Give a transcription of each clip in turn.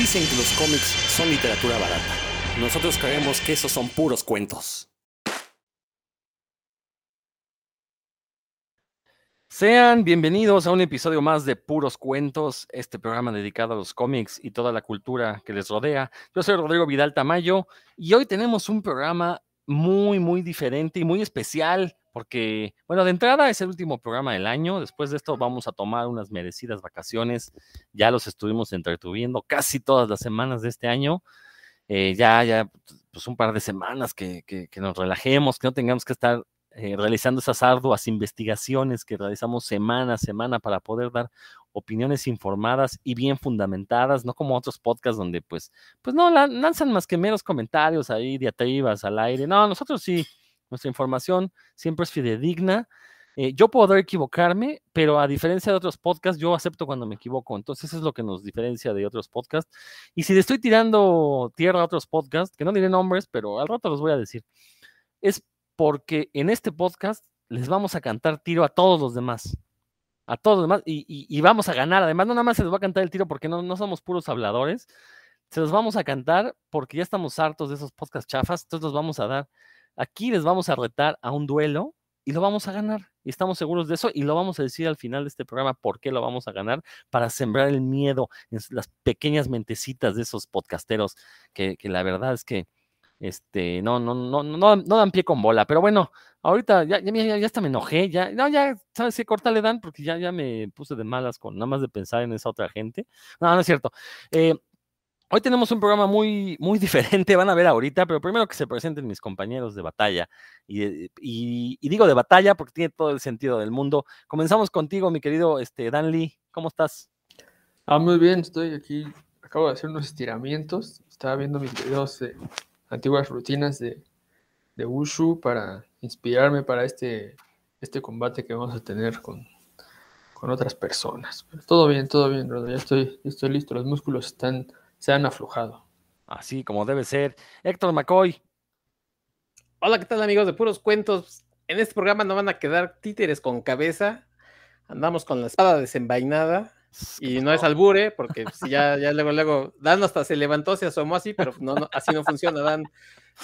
Dicen que los cómics son literatura barata. Nosotros creemos que esos son puros cuentos. Sean bienvenidos a un episodio más de Puros Cuentos, este programa dedicado a los cómics y toda la cultura que les rodea. Yo soy Rodrigo Vidal Tamayo y hoy tenemos un programa muy, muy diferente y muy especial porque, bueno, de entrada es el último programa del año. Después de esto vamos a tomar unas merecidas vacaciones. Ya los estuvimos entretuviendo casi todas las semanas de este año. Eh, ya, ya, pues un par de semanas que, que, nos relajemos, que no tengamos que estar eh, realizando esas arduas investigaciones que realizamos semana a semana para poder dar opiniones informadas y bien fundamentadas, no como otros podcasts donde pues, pues no lanzan más que meros comentarios ahí, diatribas al aire. No, nosotros sí nuestra información siempre es fidedigna. Eh, yo puedo equivocarme, pero a diferencia de otros podcasts, yo acepto cuando me equivoco. Entonces, eso es lo que nos diferencia de otros podcasts. Y si le estoy tirando tierra a otros podcasts, que no diré nombres, pero al rato los voy a decir, es porque en este podcast les vamos a cantar tiro a todos los demás. A todos los demás. Y, vamos a ganar. Además, no nada más se les va a cantar el tiro porque no, no somos puros habladores. Se los vamos a cantar porque ya estamos hartos de esos podcasts chafas. Entonces, los vamos a dar Aquí les vamos a retar a un duelo y lo vamos a ganar. Y estamos seguros de eso y lo vamos a decir al final de este programa por qué lo vamos a ganar, para sembrar el miedo en las pequeñas mentecitas de esos podcasteros que, la verdad es que este, no, no, no, no, no dan pie con bola. Pero bueno, ahorita ya, ya, ya, hasta me enojé, ya, no, ya, ¿sabes qué corta le dan? Porque ya, ya me puse de malas con nada más de pensar en esa otra gente. No, no es cierto. Eh, Hoy tenemos un programa muy, muy diferente, van a ver ahorita, pero primero que se presenten mis compañeros de batalla. Y, digo de batalla porque tiene todo el sentido del mundo. Comenzamos contigo, mi querido este, Dan Lee. ¿Cómo estás? Ah, muy bien, estoy aquí. Acabo de hacer unos estiramientos. Estaba viendo mis videos de antiguas rutinas de, de Wushu para inspirarme para este, este combate que vamos a tener con, con otras personas. todo bien, todo bien, Ya estoy, estoy listo. Los músculos están se han aflojado. Así como debe ser. Héctor McCoy. Hola, ¿qué tal amigos de Puros Cuentos? En este programa no van a quedar títeres con cabeza. Andamos con la espada desenvainada. Y no es albure, porque si ya, ya luego, luego, Dan hasta se levantó, se asomó así, pero no, así no funciona, Dan.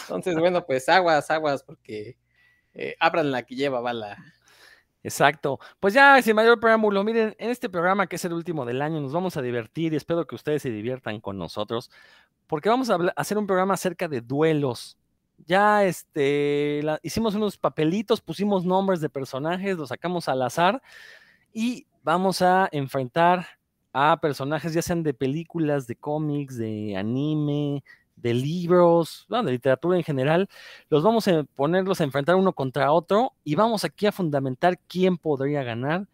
Entonces, bueno, pues aguas, aguas, porque eh, abran la que lleva bala. Exacto. Pues ya, sin mayor preámbulo, miren, en este programa que es el último del año, nos vamos a divertir y espero que ustedes se diviertan con nosotros, porque vamos a hacer un programa acerca de duelos. Ya este, hicimos unos papelitos, pusimos nombres de personajes, los sacamos al azar y vamos a enfrentar a personajes ya sean de películas, de cómics, de anime, de libros, de literatura en general, los vamos a ponerlos a enfrentar uno contra otro y vamos aquí a fundamentar quién podría ganar.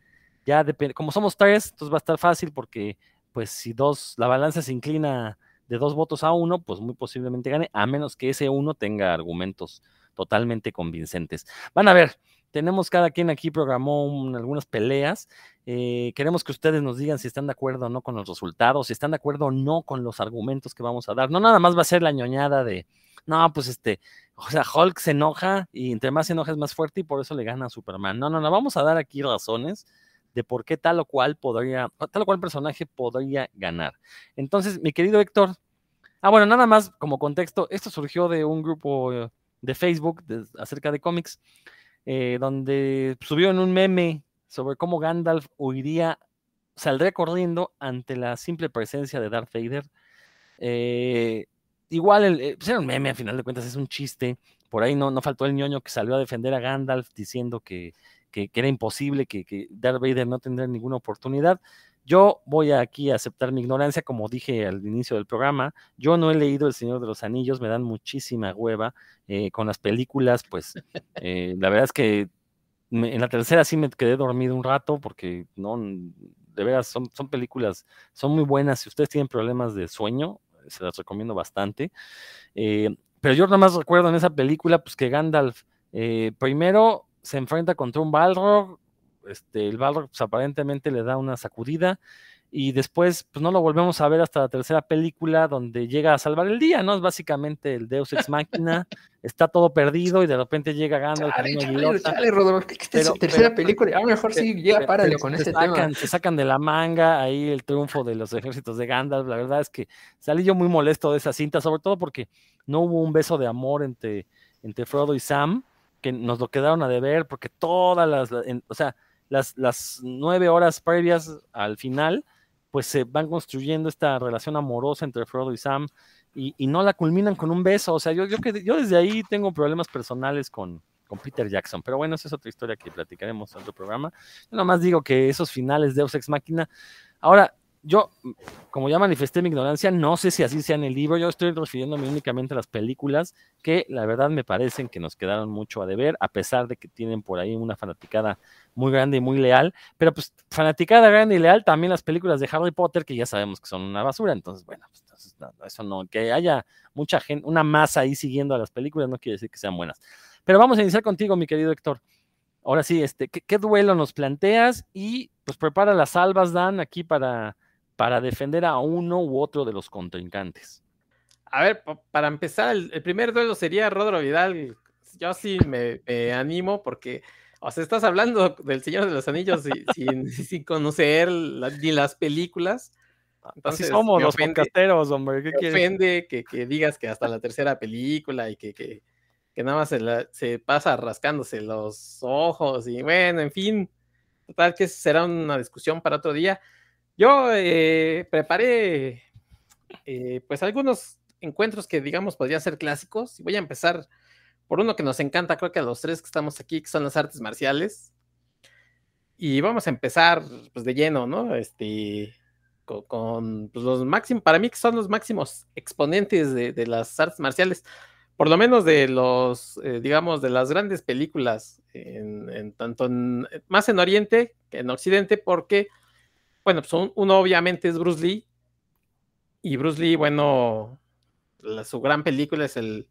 Ya depende, como somos tres, entonces va a estar fácil porque pues si dos, la balanza se inclina de dos votos a uno, pues muy posiblemente gane, a menos que ese uno tenga argumentos totalmente convincentes. Van a ver, tenemos cada quien aquí programó algunas peleas. Eh, queremos que ustedes nos digan si están de acuerdo o no con los resultados, si están de acuerdo o no con los argumentos que vamos a dar. No nada más va a ser la ñoñada de, no, pues este, o sea, Hulk se enoja y entre más se enoja es más fuerte y por eso le gana a Superman. No, no, no, vamos a dar aquí razones de por qué tal o cual podría, tal o cual personaje podría ganar. Entonces, mi querido Héctor, ah, bueno, nada más como contexto, esto surgió de un grupo de Facebook acerca de cómics eh, donde subió en un meme sobre cómo Gandalf huiría, saldría corriendo ante la simple presencia de Darth Vader. Eh, igual, el, eh, pues era un meme, a final de cuentas es un chiste. Por ahí no, no faltó el ñoño que salió a defender a Gandalf diciendo que, que, era imposible, que, que, Darth Vader no tendría ninguna oportunidad. Yo voy aquí a aceptar mi ignorancia, como dije al inicio del programa. Yo no he leído El Señor de los Anillos, me dan muchísima hueva eh, con las películas, pues eh, la verdad es que en la tercera sí me quedé dormido un rato porque no, de veras son, son películas, son muy buenas. Si ustedes tienen problemas de sueño, se las recomiendo bastante. Eh, pero yo nada más recuerdo en esa película, pues que Gandalf primero se enfrenta contra un Balrog, este, el Balrog pues, aparentemente le da una sacudida y después pues no lo volvemos a ver hasta la tercera película donde llega a salvar el día, ¿no? Es básicamente el Deus Ex Máquina, está todo perdido y de repente llega Gandalf Chale, chale, chale, Rodolfo, esta es Pero- tercera pero- película. A lo mejor sí llega, párale con este sacan, tema. Se sacan de la manga ahí el triunfo de los ejércitos de Gandalf. La verdad es que salí yo muy molesto de esa cinta, sobre todo porque no hubo un beso de amor entre, entre Frodo y Sam, que nos lo quedaron a deber, porque todas las, la- en- o sea, las, las nueve horas previas al final, pues se van construyendo esta relación amorosa entre Frodo y Sam y, y no la culminan con un beso. O sea, yo, yo, yo desde ahí tengo problemas personales con, con Peter Jackson, pero bueno, esa es otra historia que platicaremos en otro programa. Yo nomás digo que esos finales de Ex Máquina. Ahora, yo, como ya manifesté mi ignorancia, no sé si así sea en el libro. Yo estoy refiriéndome únicamente a las películas, que la verdad me parecen que nos quedaron mucho a deber, a pesar de que tienen por ahí una fanaticada muy grande y muy leal. Pero pues, fanaticada grande y leal también las películas de Harry Potter, que ya sabemos que son una basura. Entonces, bueno, pues, eso no, que haya mucha gente, una masa ahí siguiendo a las películas, no quiere decir que sean buenas. Pero vamos a iniciar contigo, mi querido Héctor. Ahora sí, este, ¿qué, qué duelo nos planteas? Y pues prepara las albas, Dan, aquí para, para defender a uno u otro de los contrincantes. A ver, pa- para empezar, el, el primer duelo sería Rodro Vidal. Yo sí me, me animo porque, o sea, estás hablando del Señor de los Anillos y- sin, sin conocer la- ni las películas. Entonces, Así somos los ofende- podcasteros, hombre. ¿Qué me quieres? ofende que, que digas que hasta la tercera película y que, que, que nada más se, la- se pasa rascándose los ojos y bueno, en fin, total que será una discusión para otro día. Yo eh, preparé eh, pues algunos encuentros que digamos podrían ser clásicos y voy a empezar por uno que nos encanta, creo que a los tres que estamos aquí, que son las artes marciales. Y vamos a empezar pues, de lleno, ¿no? Este, con, con, pues, los máximos, para mí que son los máximos exponentes de, las artes marciales, por lo menos de los, eh, digamos, de las grandes películas, en, tanto más en Oriente que en Occidente, porque, bueno, pues un- uno obviamente es Bruce Lee, y Bruce Lee, bueno, su gran película es el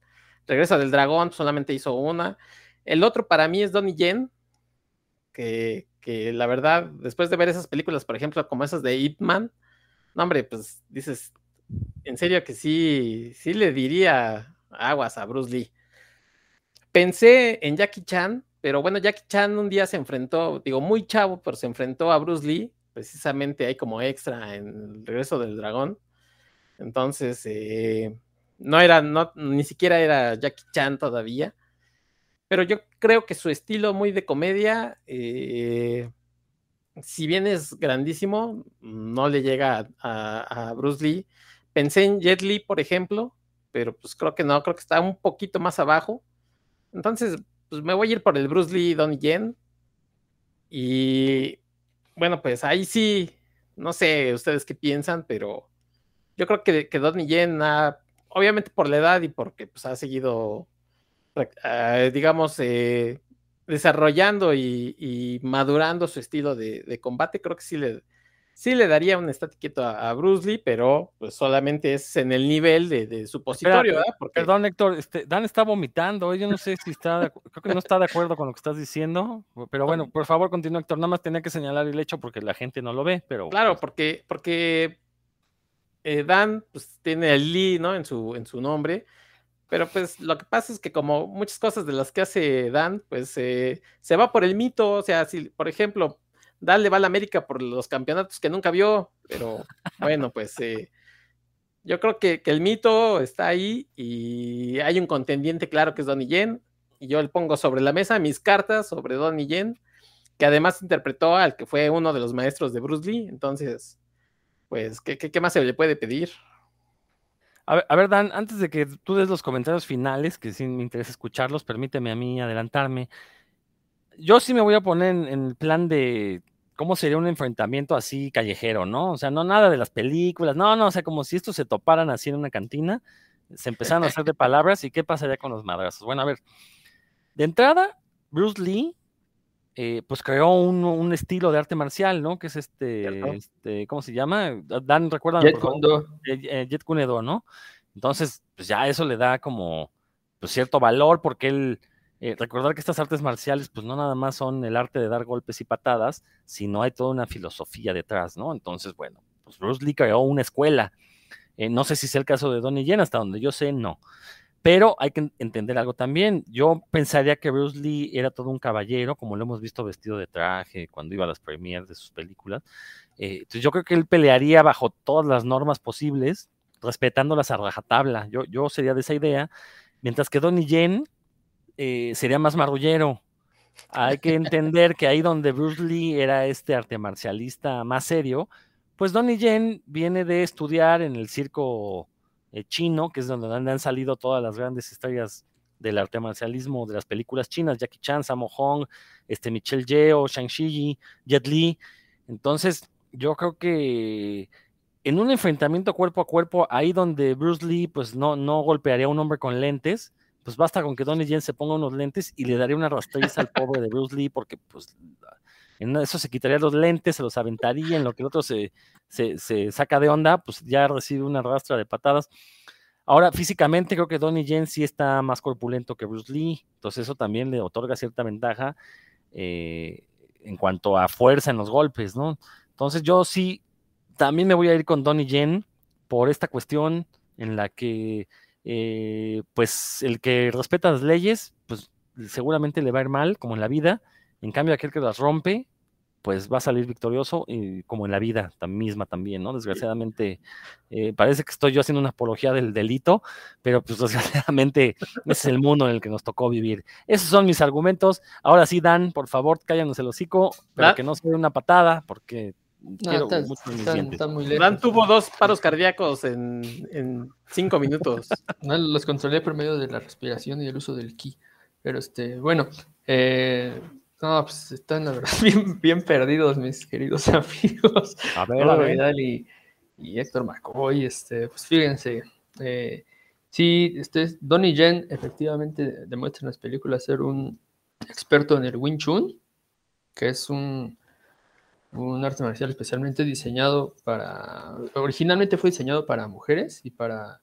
Regreso del Dragón, solamente hizo una. El otro para mí es Donnie Yen, que, que la verdad, después de ver esas películas, por ejemplo, como esas de Ip Man, no, hombre, pues dices, en serio que sí, sí le diría aguas a Bruce Lee. Pensé en Jackie Chan, pero bueno, Jackie Chan un día se enfrentó, digo, muy chavo, pero se enfrentó a Bruce Lee, precisamente ahí como extra en el regreso del dragón. Entonces, eh, no era, ni siquiera era Jackie Chan todavía. Pero yo creo que su estilo muy de comedia, eh, si bien es grandísimo, no le llega a, Bruce Lee. Pensé en Jet Li, por ejemplo, pero pues creo que no, creo que está un poquito más abajo. Entonces, pues me voy a ir por el Bruce Lee Donnie Yen. Y bueno, pues ahí sí, no sé ustedes qué piensan, pero yo creo que, que Donnie Yen ha, obviamente por la edad y porque pues, ha seguido, uh, digamos, eh, desarrollando y, y, madurando su estilo de, de, combate, creo que sí le, sí le daría un estate quieto a, a, Bruce Lee, pero pues solamente es en el nivel de, de supositorio, Espera, Porque... Perdón, Héctor, este, Dan está vomitando, yo no sé si está, de, creo que no está de acuerdo con lo que estás diciendo, pero bueno, por favor, continúa, Héctor, nada más tenía que señalar el hecho porque la gente no lo ve, pero... Claro, porque, porque eh, Dan pues, tiene el Lee, ¿no? En su, en su nombre, pero pues lo que pasa es que como muchas cosas de las que hace Dan, pues eh, se va por el mito, o sea, si por ejemplo Dan le va a la América por los campeonatos que nunca vio, pero bueno, pues eh, yo creo que, que, el mito está ahí y hay un contendiente claro que es Donnie Yen, y yo le pongo sobre la mesa mis cartas sobre Donnie Yen, que además interpretó al que fue uno de los maestros de Bruce Lee, entonces, pues, ¿qué, qué, qué más se le puede pedir? A ver, a ver, Dan, antes de que tú des los comentarios finales, que sí me interesa escucharlos, permíteme a mí adelantarme. Yo sí me voy a poner en, en el plan de cómo sería un enfrentamiento así callejero, ¿no? O sea, no nada de las películas, no, no, o sea, como si estos se toparan así en una cantina, se empezaran a hacer de palabras y qué pasaría con los madrazos. Bueno, a ver, de entrada, Bruce Lee, eh, pues creó un, un, estilo de arte marcial, ¿no? Que es este, este ¿cómo se llama? Dan, recuerdan. Jet Kundo. Eh, Jet Kundo, ¿no? Entonces, pues ya eso le da como pues, cierto valor porque él, eh, recordar que estas artes marciales, pues no nada más son el arte de dar golpes y patadas, sino hay toda una filosofía detrás, ¿no? Entonces, bueno, pues Bruce Lee creó una escuela. Eh, no sé si es el caso de Donnie Yen, hasta donde yo sé, no. Pero hay que entender algo también. Yo pensaría que Bruce Lee era todo un caballero, como lo hemos visto vestido de traje cuando iba a las premiers de sus películas. Eh, entonces yo creo que él pelearía bajo todas las normas posibles, respetándolas a rajatabla. Yo, yo sería de esa idea. Mientras que Donnie Yen eh, sería más marrullero. Hay que entender que ahí donde Bruce Lee era este arte marcialista más serio, pues Donnie Yen viene de estudiar en el circo eh, chino, que es donde han, salido todas las grandes estrellas del arte marcialismo de las películas chinas, Jackie Chan, Sammo Hong, este Michelle Yeoh, Shang-Chi, Jet Li. Entonces, yo creo que en un enfrentamiento cuerpo a cuerpo, ahí donde Bruce Lee pues no, no golpearía a un hombre con lentes, pues basta con que Donnie Yen se ponga unos lentes y le daría una rastriza al pobre de Bruce Lee, porque pues en eso se quitaría los lentes, se los aventaría, en lo que el otro se, se, saca de onda, pues ya recibe una rastra de patadas. Ahora, físicamente creo que Donnie Yen sí está más corpulento que Bruce Lee, entonces eso también le otorga cierta ventaja eh, en cuanto a fuerza en los golpes, ¿no? Entonces yo sí, también me voy a ir con Donnie Yen por esta cuestión en la que, eh, pues, el que respeta las leyes, pues seguramente le va a ir mal, como en la vida, en cambio aquel que las rompe, pues va a salir victorioso, y como en la vida misma también, ¿no? Desgraciadamente, eh, parece que estoy yo haciendo una apología del delito, pero pues desgraciadamente ese es el mundo en el que nos tocó vivir. Esos son mis argumentos. Ahora sí, Dan, por favor, cállanos el hocico, pero que no sea una patada, porque quiero mucho Dan tuvo dos paros cardíacos en, cinco minutos. No, los controlé por medio de la respiración y el uso del ki. Pero este, bueno, eh, no, pues están la verdad bien, perdidos mis queridos amigos. A ver, Y, y, Héctor McCoy, este, pues fíjense, eh, sí, este, Donnie Yen efectivamente demuestra en las películas ser un experto en el Wing Chun, que es un, un arte marcial especialmente diseñado para, originalmente fue diseñado para mujeres y para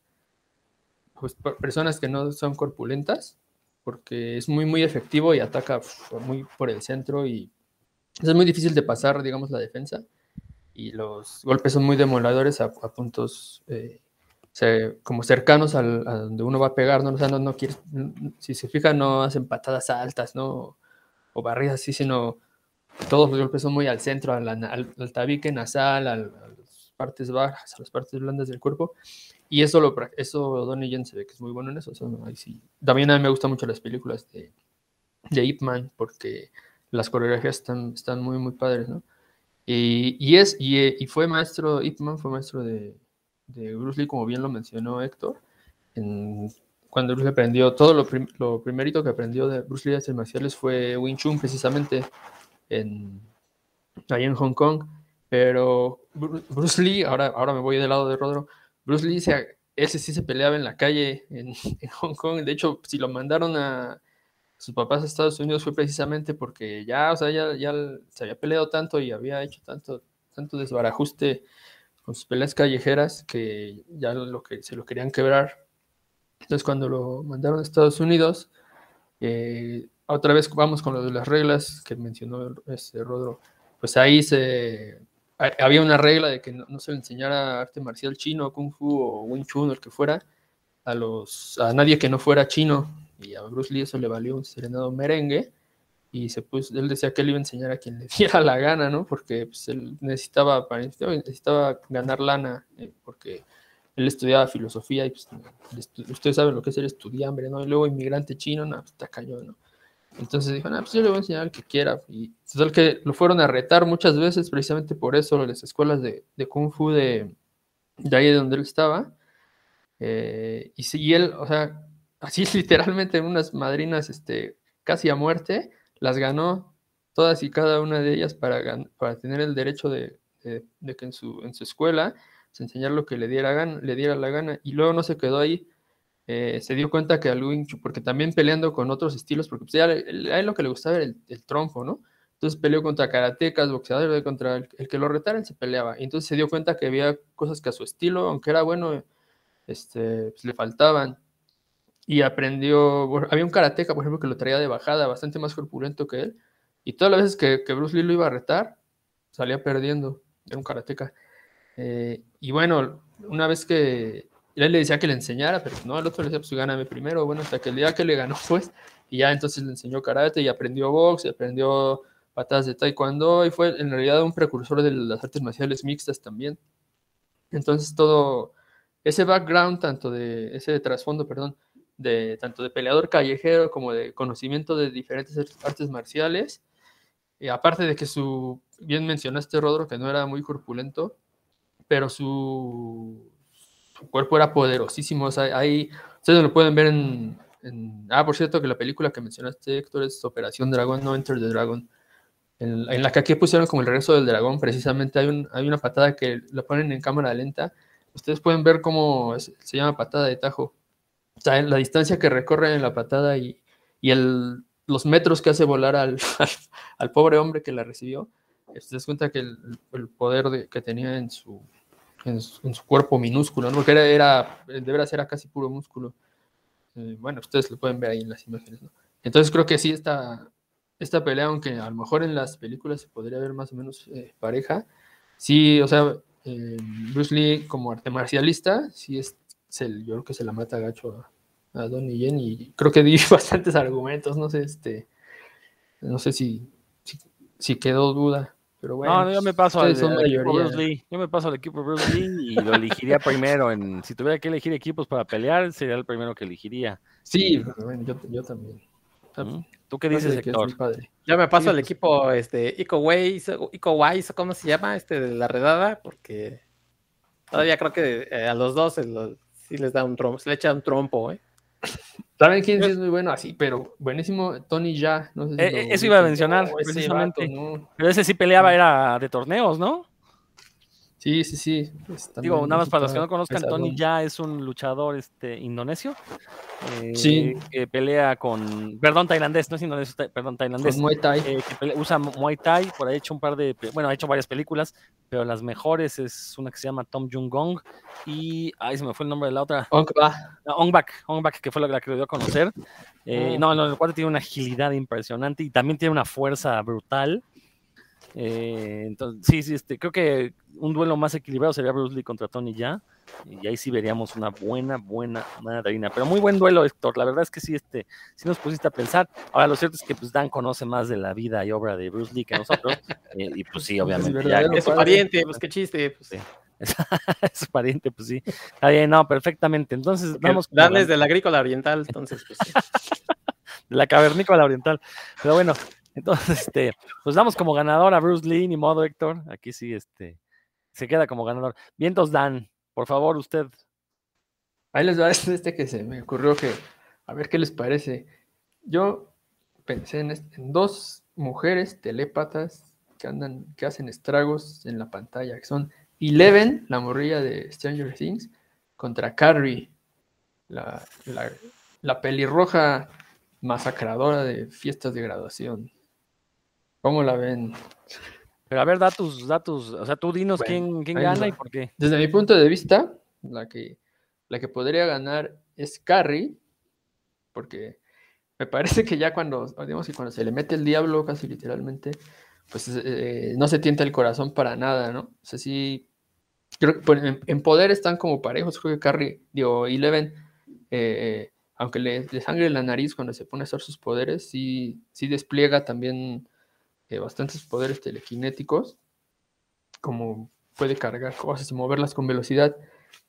pues, personas que no son corpulentas porque es muy, muy efectivo y ataca muy por el centro y es muy difícil de pasar, digamos, la defensa. Y los golpes son muy demoledores a, puntos eh, como cercanos al, a donde uno va a pegar, ¿no? No, no si se fija, no hacen patadas altas, ¿no? O barridas así, sino todos los golpes son muy al centro, al, al, tabique nasal, a las partes bajas, a las partes blandas del cuerpo. Y eso, lo, eso Donnie Yen se ve que es muy bueno en eso. sí. También a mí me gustan mucho las películas de, de Ip Man porque las coreografías están, están muy, muy padres, ¿no? Y, y es, y, y, fue maestro, Ip Man fue maestro de, de, Bruce Lee, como bien lo mencionó Héctor. En, cuando Bruce Lee aprendió, todo lo, lo primerito que aprendió de Bruce Lee artes marciales fue Wing Chun, precisamente, en, ahí en Hong Kong. Pero Bruce Lee, ahora, ahora me voy del lado de Rodro, Bruce Lee, ese sí se peleaba en la calle en, Hong Kong. De hecho, si lo mandaron a sus papás a Estados Unidos fue precisamente porque ya, o sea, ya, ya se había peleado tanto y había hecho tanto, tanto desbarajuste con sus peleas callejeras que ya lo que se lo querían quebrar. Entonces, cuando lo mandaron a Estados Unidos, eh, otra vez vamos con lo de las reglas que mencionó este Rodro, pues ahí se había una regla de que no, se le enseñara arte marcial chino, kung fu o wing chun o el que fuera a los a nadie que no fuera chino y a Bruce Lee eso le valió un serenado merengue y se puso, él decía que él iba a enseñar a quien le diera la gana, ¿no? Porque pues, él necesitaba, necesitaba ganar lana, eh, porque él estudiaba filosofía y pues, ustedes saben lo que es ser estudiante, ¿no? Y luego inmigrante chino, no, pues, está cañón, ¿no? Entonces dijo, ah, pues yo le voy a enseñar al que quiera. Y que lo fueron a retar muchas veces, precisamente por eso, las escuelas de, Kung Fu de, de, ahí de donde él estaba. Eh, y, y él, o sea, así literalmente en unas madrinas este, casi a muerte, las ganó todas y cada una de ellas para, para tener el derecho de, de, que en su, en su escuela se enseñar lo que le diera, le diera la gana. Y luego no se quedó ahí eh, se dio cuenta que al Wing porque también peleando con otros estilos, porque pues, a él lo que le gustaba era el, el trompo, ¿no? Entonces peleó contra karatecas, boxeadores, contra el, que lo retaran se peleaba. Entonces se dio cuenta que había cosas que a su estilo, aunque era bueno, este, pues, le faltaban. Y aprendió, había un karateca, por ejemplo, que lo traía de bajada, bastante más corpulento que él. Y todas las veces que, que Bruce Lee lo iba a retar, salía perdiendo. Era un karateca. Eh, y bueno, una vez que él le decía que le enseñara, pero no, el otro le decía, pues gáname primero. Bueno, hasta que el día que le ganó, pues, y ya entonces le enseñó karate y aprendió box, y aprendió patadas de taekwondo, y fue en realidad un precursor de las artes marciales mixtas también. Entonces todo ese background, tanto de ese trasfondo, perdón, de tanto de peleador callejero como de conocimiento de diferentes artes marciales, y aparte de que su, bien mencionaste Rodro, que no era muy corpulento, pero su, su cuerpo era poderosísimo, ahí, ustedes lo pueden ver en, ah, por cierto, que la película que mencionaste, Héctor, es Operación Dragón, no Enter the Dragon, en, la que aquí pusieron como el regreso del dragón, precisamente hay, un, hay una patada que la ponen en cámara lenta, ustedes pueden ver cómo se llama patada de tajo, o sea, la distancia que recorre en la patada y, y el, los metros que hace volar al, al, pobre hombre que la recibió, te das cuenta que el, poder de- que tenía en su, en su, cuerpo minúsculo, ¿no? porque era, era, de veras era casi puro músculo. Eh, bueno, ustedes lo pueden ver ahí en las imágenes. Entonces creo que sí, esta, esta pelea, aunque a lo mejor en las películas se podría ver más o menos eh, pareja, sí, o sea, eh, Bruce Lee como arte marcialista, sí es, se- yo creo que se la mata gacho a, a Donnie Yen y creo que di bastantes argumentos, no sé, este, no sé si, si quedó duda, pero bueno. no, yo me paso al, ustedes son al equipo. Bruce Lee. Yo me paso al equipo Bruce Lee y lo elegiría primero. En, si tuviera que elegir equipos para pelear, sería el primero que elegiría. Sí, bueno, yo, yo también. ¿Mm? ¿Tú qué dices, Héctor? Ya me paso Sí, al pues. equipo este, Ico Wise, ¿cómo se llama? Este de la redada, porque todavía creo que eh, a los dos se lo- sí les da un trompo, se le echa un trompo, ¿eh? ¿Saben quién sí es muy bueno? Así, pero buenísimo, Tony Ya. No sé si Eh, eh, eso iba a mencionar, ese precisamente. vato, ¿no? Pero ese sí peleaba, era de torneos, ¿no? Sí, sí, sí. pues, Digo, nada más para los que no conozcan, Tony. Ya es un luchador este, indonesio. eh, Sí. Que pelea con. Perdón, tailandés, no es indonesio, ta- perdón, tailandés. Con Muay Thai. eh, que pelea- usa Muay Thai, por ahí ha hecho un par de. Bueno, ha hecho varias películas, pero las mejores es una que se llama Tom Jung Gong y. Ay, se me fue el nombre de la otra. Ong Ba. No, Ong Bak, Ong Bak, que fue la que lo dio a conocer. Eh, Ah. No, no, el cuate tiene una agilidad impresionante y también tiene una fuerza brutal. Eh, entonces, sí, sí, este, creo que un duelo más equilibrado sería Bruce Lee contra Tony Ya. Y ahí sí veríamos una buena, buena madrina. Pero muy buen duelo, Héctor. La verdad es que sí, este, sí nos pusiste a pensar. Ahora, lo cierto es que pues, Dan conoce más de la vida y obra de Bruce Lee que nosotros. eh, y pues sí, obviamente. ya-. Es su pariente, pues qué chiste. Pues. Sí. es su pariente, pues sí. Está bien, no, perfectamente. Entonces, Que vamos con Dan es de la agrícola oriental, entonces, pues sí. de la cavernícola oriental. Pero bueno, entonces, este, pues damos como ganador a Bruce Lee, ni modo, Héctor. Aquí sí, este, se queda como ganador. Vientos Dan, por favor, usted. Ahí les va este, que se me ocurrió que, a ver qué les parece. Yo pensé en, dos mujeres telépatas que andan, que hacen estragos en la pantalla, que son Eleven, la morrilla de Stranger Things, contra Carrie, la pelirroja masacradora de fiestas de graduación. ¿Cómo la ven? Pero a ver, da tus, da tus, o sea, tú dinos Bueno, quién, quién gana va. y por qué. Desde mi punto de vista, la que, la que podría ganar es Carrie, porque me parece que ya cuando, digamos que cuando se le mete el diablo, casi literalmente, pues eh, no se tienta el corazón para nada, ¿no? O sea, sí, creo que en, en poder están como parejos, creo que Carrie, digo, Eleven, eh, aunque le, le sangre la nariz cuando se pone a hacer sus poderes, sí, sí despliega también eh, bastantes poderes telequinéticos, como puede cargar cosas y moverlas con velocidad,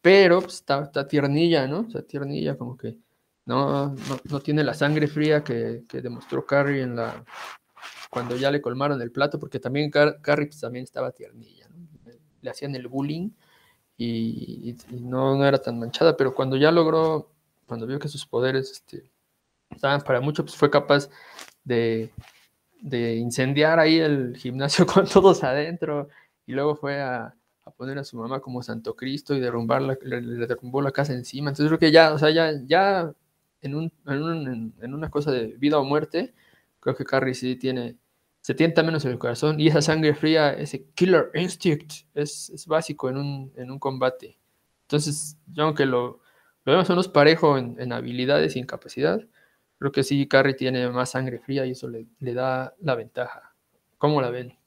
pero pues, está, está tiernilla, ¿no? Sea, tiernilla, como que no, no, no tiene la sangre fría que, que demostró Carrie en la cuando ya le colmaron el plato, porque también Car- Carrie pues, también estaba tiernilla, ¿no? Le hacían el bullying y, y- y no, no era tan manchada, pero cuando ya logró, cuando vio que sus poderes este, estaban para mucho, pues fue capaz de, de incendiar ahí el gimnasio con todos adentro y luego fue a, a poner a su mamá como Santo Cristo y derrumbar la, le, le derrumbó la casa encima. Entonces creo que ya, o sea, ya, ya en, un, en, un- en- una cosa de vida o muerte, creo que Carrie sí tiene, se tienta menos el corazón y esa sangre fría, ese killer instinct, es, es básico en un, en un combate. Entonces, yo aunque lo, lo vemos menos parejo en habilidades y en capacidad, creo que sí, Carrie tiene más sangre fría y eso le, da la ventaja. ¿Cómo la ven?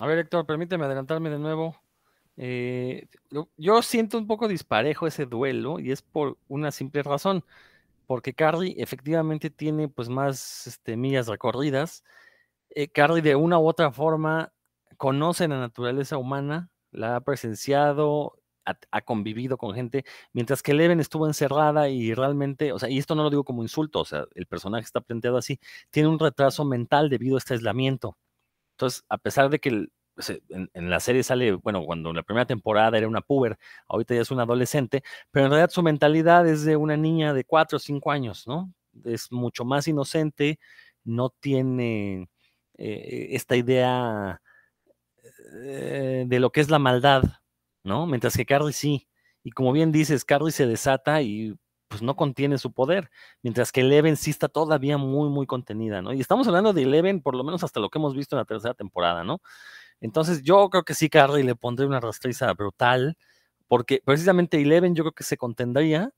A ver, Héctor, permíteme adelantarme de nuevo. Eh, yo siento un poco disparejo ese duelo y es por una simple razón, porque Carrie efectivamente tiene pues más este, millas recorridas. Eh, Carrie de una u otra forma conoce la naturaleza humana, la ha presenciado, ha, convivido con gente, mientras que Eleven estuvo encerrada y realmente, o sea, y esto no lo digo como insulto, o sea, el personaje está planteado así, tiene un retraso mental debido a este aislamiento. Entonces, a pesar de que en, la serie sale, bueno, cuando en la primera temporada era una puber, ahorita ya es una adolescente, pero en realidad su mentalidad es de una niña de 4 o 5 años, ¿no? Es mucho más inocente, no tiene eh, esta idea eh, de lo que es la maldad, ¿no? Mientras que Carrie sí. Y como bien dices, Carrie se desata y pues no contiene su poder, mientras que Eleven sí está todavía muy, muy contenida, ¿no? Y estamos hablando de Eleven por lo menos hasta lo que hemos visto en la tercera temporada, ¿no? Entonces yo creo que sí, Carrie le pondré una rastriza brutal, porque precisamente Eleven yo creo que se contendría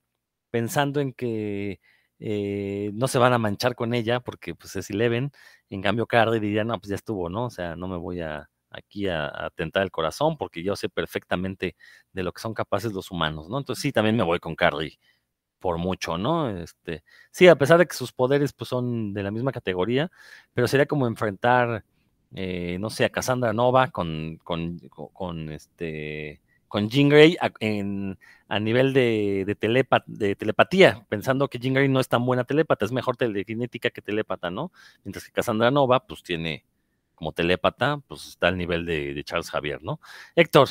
pensando en que eh, no se van a manchar con ella, porque pues es Eleven, en cambio Carrie diría, no, pues ya estuvo, ¿no? O sea, no me voy a, aquí a, tentar el corazón porque yo sé perfectamente de lo que son capaces los humanos, ¿no? Entonces sí, también me voy con Carrie por mucho, ¿no? Este, sí, a pesar de que sus poderes pues, son de la misma categoría, pero sería como enfrentar, eh, no sé, a Cassandra Nova con, con, con este con Jean Grey a, en, a nivel de, telepatía, pensando que Jean Grey no es tan buena telépata, es mejor telequinética que telépata, ¿no? Mientras que Cassandra Nova, pues tiene, como telépata, pues está al nivel de, Charles Javier, ¿no? Héctor.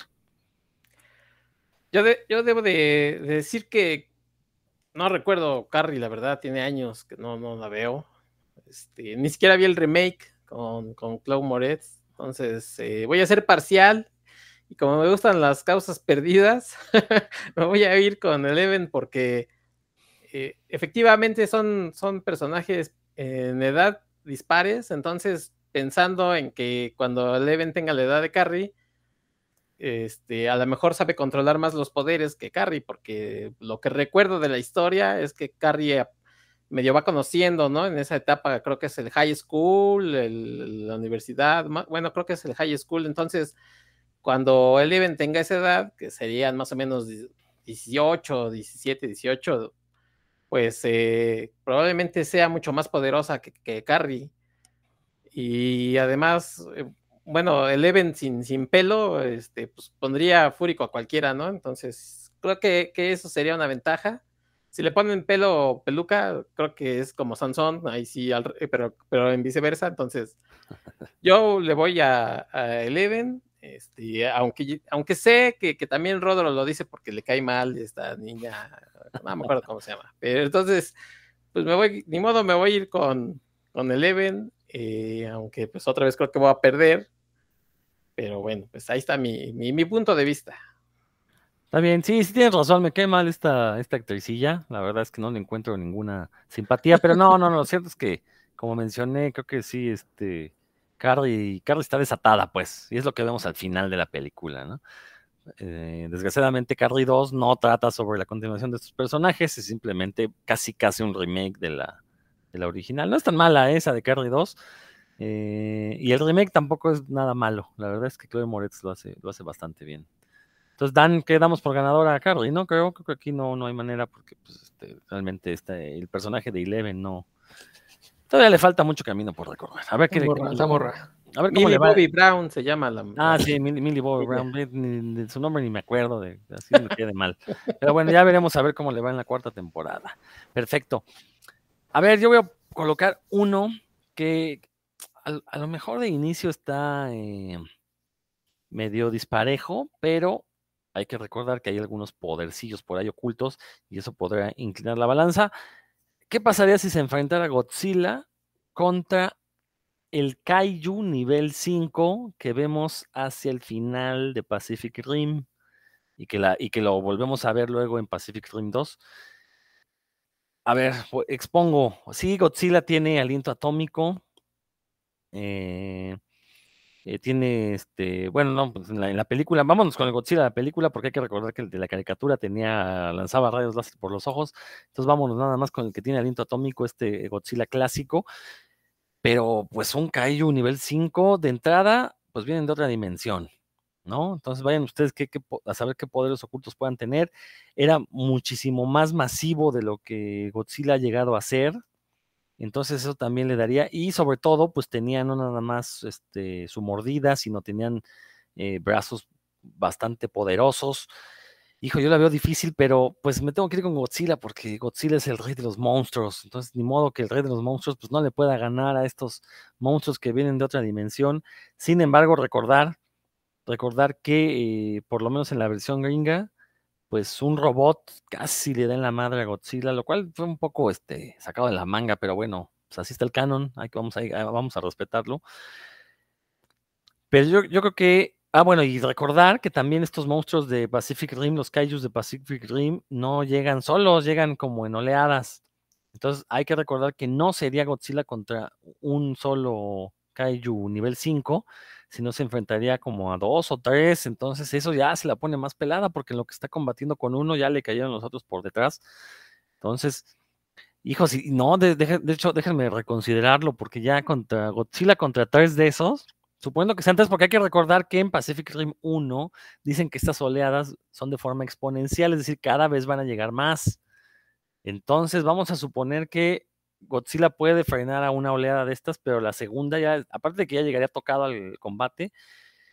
Yo, yo debo de, decir que no recuerdo Carrie, la verdad, tiene años que no, no la veo. Este, ni siquiera vi el remake con, con Claude Moretz. Entonces, eh, voy a ser parcial. Y como me gustan las causas perdidas, me voy a ir con Eleven porque eh, efectivamente son, son personajes en edad dispares. Entonces, pensando en que cuando Eleven tenga la edad de Carrie, este, a lo mejor sabe controlar más los poderes que Carrie, porque lo que recuerdo de la historia es que Carrie medio va conociendo, ¿no? En esa etapa creo que es el high school, la universidad, bueno, creo que es el high school, entonces cuando Eleven tenga esa edad, que serían más o menos 18, 17, 18, pues eh, probablemente sea mucho más poderosa que, que Carrie y además, eh, bueno, Eleven sin, sin pelo, este, pues pondría fúrico a cualquiera, ¿no? Entonces, creo que, eso sería una ventaja. Si le ponen pelo o peluca, creo que es como Sansón, ahí sí, eh, pero, pero en viceversa. Entonces, yo le voy a, Eleven, este, aunque, aunque sé que, también Rodro lo dice porque le cae mal esta niña, no me acuerdo cómo se llama. Pero entonces, pues me voy, ni modo, me voy a ir con, con Eleven. Eh, aunque pues otra vez creo que voy a perder. Pero bueno, pues ahí está mi, mi, punto de vista. Está bien, sí, sí tienes razón, me cae mal esta, esta actricilla, la verdad es que no le encuentro ninguna simpatía, pero no, no, no, lo cierto es que, como mencioné, creo que sí, este, Carrie, Carrie está desatada, pues, y es lo que vemos al final de la película, ¿no? Eh, desgraciadamente, Carrie 2 no trata sobre la continuación de estos personajes, es simplemente casi casi un remake de la, la original. No es tan mala esa de Carrie 2. Eh, y el remake tampoco es nada malo. La verdad es que Chloe Moretz lo hace, lo hace bastante bien. Entonces, Dan, quedamos por ganadora a Carrie, ¿no? Creo, que aquí no, no hay manera porque pues, este, realmente este, el personaje de Eleven no. Todavía le falta mucho camino por recorrer. A ver qué. A ver cómo Millie Bobby Brown se llama la. Ah, sí, Millie, Bobby Brown. de su nombre ni me acuerdo, de, así me quede mal. Pero bueno, ya veremos a ver cómo le va en la cuarta temporada. Perfecto. A ver, yo voy a colocar uno que a, lo mejor de inicio está eh, medio disparejo, pero hay que recordar que hay algunos podercillos por ahí ocultos y eso podría inclinar la balanza. ¿Qué pasaría si se enfrentara Godzilla contra el Kaiju nivel 5 que vemos hacia el final de Pacific Rim y que, la, y que lo volvemos a ver luego en Pacific Rim 2? A ver, expongo. Sí, Godzilla tiene aliento atómico. Eh, eh, tiene este. Bueno, no, pues en la, película. Vámonos con el Godzilla de la película, porque hay que recordar que el de la caricatura tenía. lanzaba rayos láser por los ojos. Entonces vámonos nada más con el que tiene aliento atómico, este Godzilla clásico. Pero, pues un Kaiju nivel 5 de entrada, pues vienen de otra dimensión. ¿No? Entonces vayan ustedes a saber qué poderes ocultos puedan tener. Era muchísimo más masivo de lo que Godzilla ha llegado a ser. Entonces eso también le daría, y sobre todo, pues tenían no nada más este, su mordida, sino tenían eh, brazos bastante poderosos. Hijo, yo la veo difícil, pero pues me tengo que ir con Godzilla porque Godzilla es el rey de los monstruos. Entonces, ni modo que el rey de los monstruos pues no le pueda ganar a estos monstruos que vienen de otra dimensión. Sin embargo, recordar, recordar que eh, por lo menos en la versión gringa, pues un robot casi le da en la madre a Godzilla, lo cual fue un poco este, sacado de la manga, pero bueno, pues así está el canon, hay que, vamos, a, vamos a respetarlo. Pero yo, yo creo que Ah, bueno, y recordar que también estos monstruos de Pacific Rim, los kaijus de Pacific Rim, no llegan solos, llegan como en oleadas. Entonces hay que recordar que no sería Godzilla contra un solo kaiju nivel 5, sino se enfrentaría como a dos o tres. Entonces eso ya se la pone más pelada porque lo que está combatiendo con uno ya le cayeron los otros por detrás. Entonces, hijos, y no, de, de hecho, déjenme reconsiderarlo porque ya contra Godzilla contra tres de esos Suponiendo que sean tres, porque hay que recordar que en Pacific Rim 1 dicen que estas oleadas son de forma exponencial, es decir, cada vez van a llegar más. Entonces, vamos a suponer que Godzilla puede frenar a una oleada de estas, pero la segunda ya, aparte de que ya llegaría tocado al combate.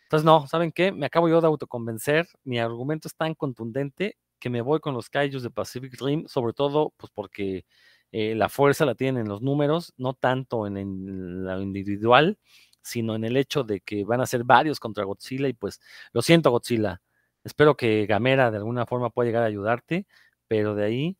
Entonces, no, ¿saben qué? Me acabo yo de autoconvencer. Mi argumento es tan contundente que me voy con los kaijus de Pacific Rim, sobre todo pues porque eh, la fuerza la tienen en los números, no tanto en, en lo individual sino en el hecho de que van a ser varios contra Godzilla y pues lo siento Godzilla, espero que Gamera de alguna forma pueda llegar a ayudarte, pero de ahí,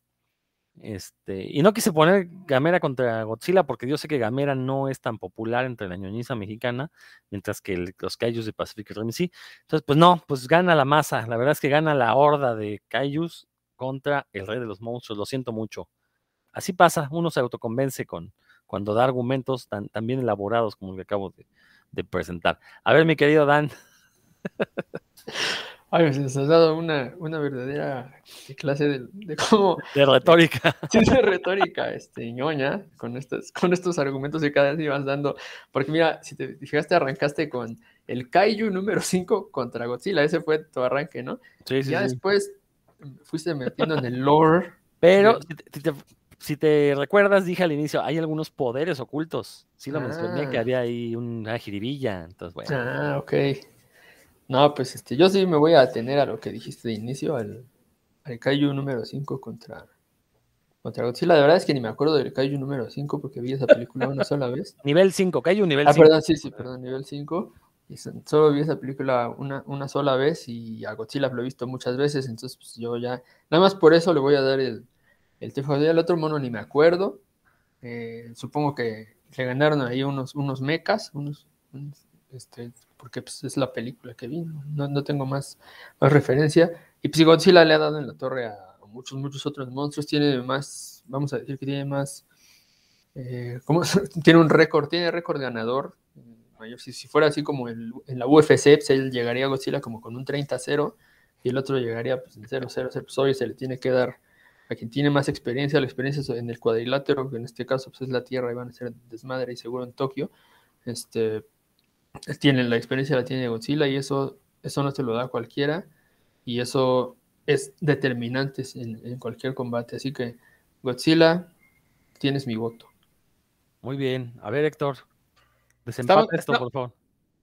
este, y no quise poner Gamera contra Godzilla porque yo sé que Gamera no es tan popular entre la ñoñiza mexicana, mientras que los Kaijus de Pacific Rim sí. Entonces, pues no, pues gana la masa, la verdad es que gana la horda de Kaijus contra el rey de los monstruos, lo siento mucho. Así pasa, uno se autoconvence con, cuando da argumentos tan, bien elaborados como el que acabo de, presentar. A ver, mi querido Dan. Ay, se nos ha dado una, una verdadera clase de, de, cómo... De retórica. Sí, de retórica, este, ñoña, con estos, con estos argumentos que cada vez ibas dando. Porque mira, si te fijaste, arrancaste con el Kaiju número 5 contra Godzilla. Ese fue tu arranque, ¿no? Sí, sí, Ya después fuiste metiendo en el lore. Pero, si te, si te recuerdas, dije al inicio, hay algunos poderes ocultos. Sí lo mencioné, que ah. había ahí una jiribilla. Entonces, bueno. Ah, ok. No, pues este, yo sí me voy a atener a lo que dijiste de inicio, al, al Kaiju número 5 contra, contra Godzilla. De verdad es que ni me acuerdo del Kaiju número 5 porque vi esa película una sola vez. Nivel 5, Kaiju nivel 5. Ah, perdón, sí, sí, perdón, nivel 5. Y solo vi esa película una, una sola vez y a Godzilla lo he visto muchas veces, entonces pues yo ya, nada más por eso le voy a dar el, el TFD el otro mono ni me acuerdo. Eh, supongo que le ganaron ahí unos, unos mecas, unos, este, porque pues, es la película que vi, no, no tengo más, más, referencia. Y pues Godzilla le ha dado en la torre a muchos, muchos otros monstruos, tiene más, vamos a decir que tiene más, eh, tiene un récord, tiene récord ganador. Si, si, fuera así como en la UFC, pues él llegaría a Godzilla como con un 30-0 y el otro llegaría pues en 0-0, pues hoy se le tiene que dar a quien tiene más experiencia, la experiencia en el cuadrilátero, que en este caso pues, es la Tierra y van a ser desmadre y seguro en Tokio, este, tienen la experiencia la tiene Godzilla y eso, eso no se lo da cualquiera y eso es determinante en, cualquier combate. Así que Godzilla, tienes mi voto. Muy bien. A ver, Héctor, desempate esto, por favor.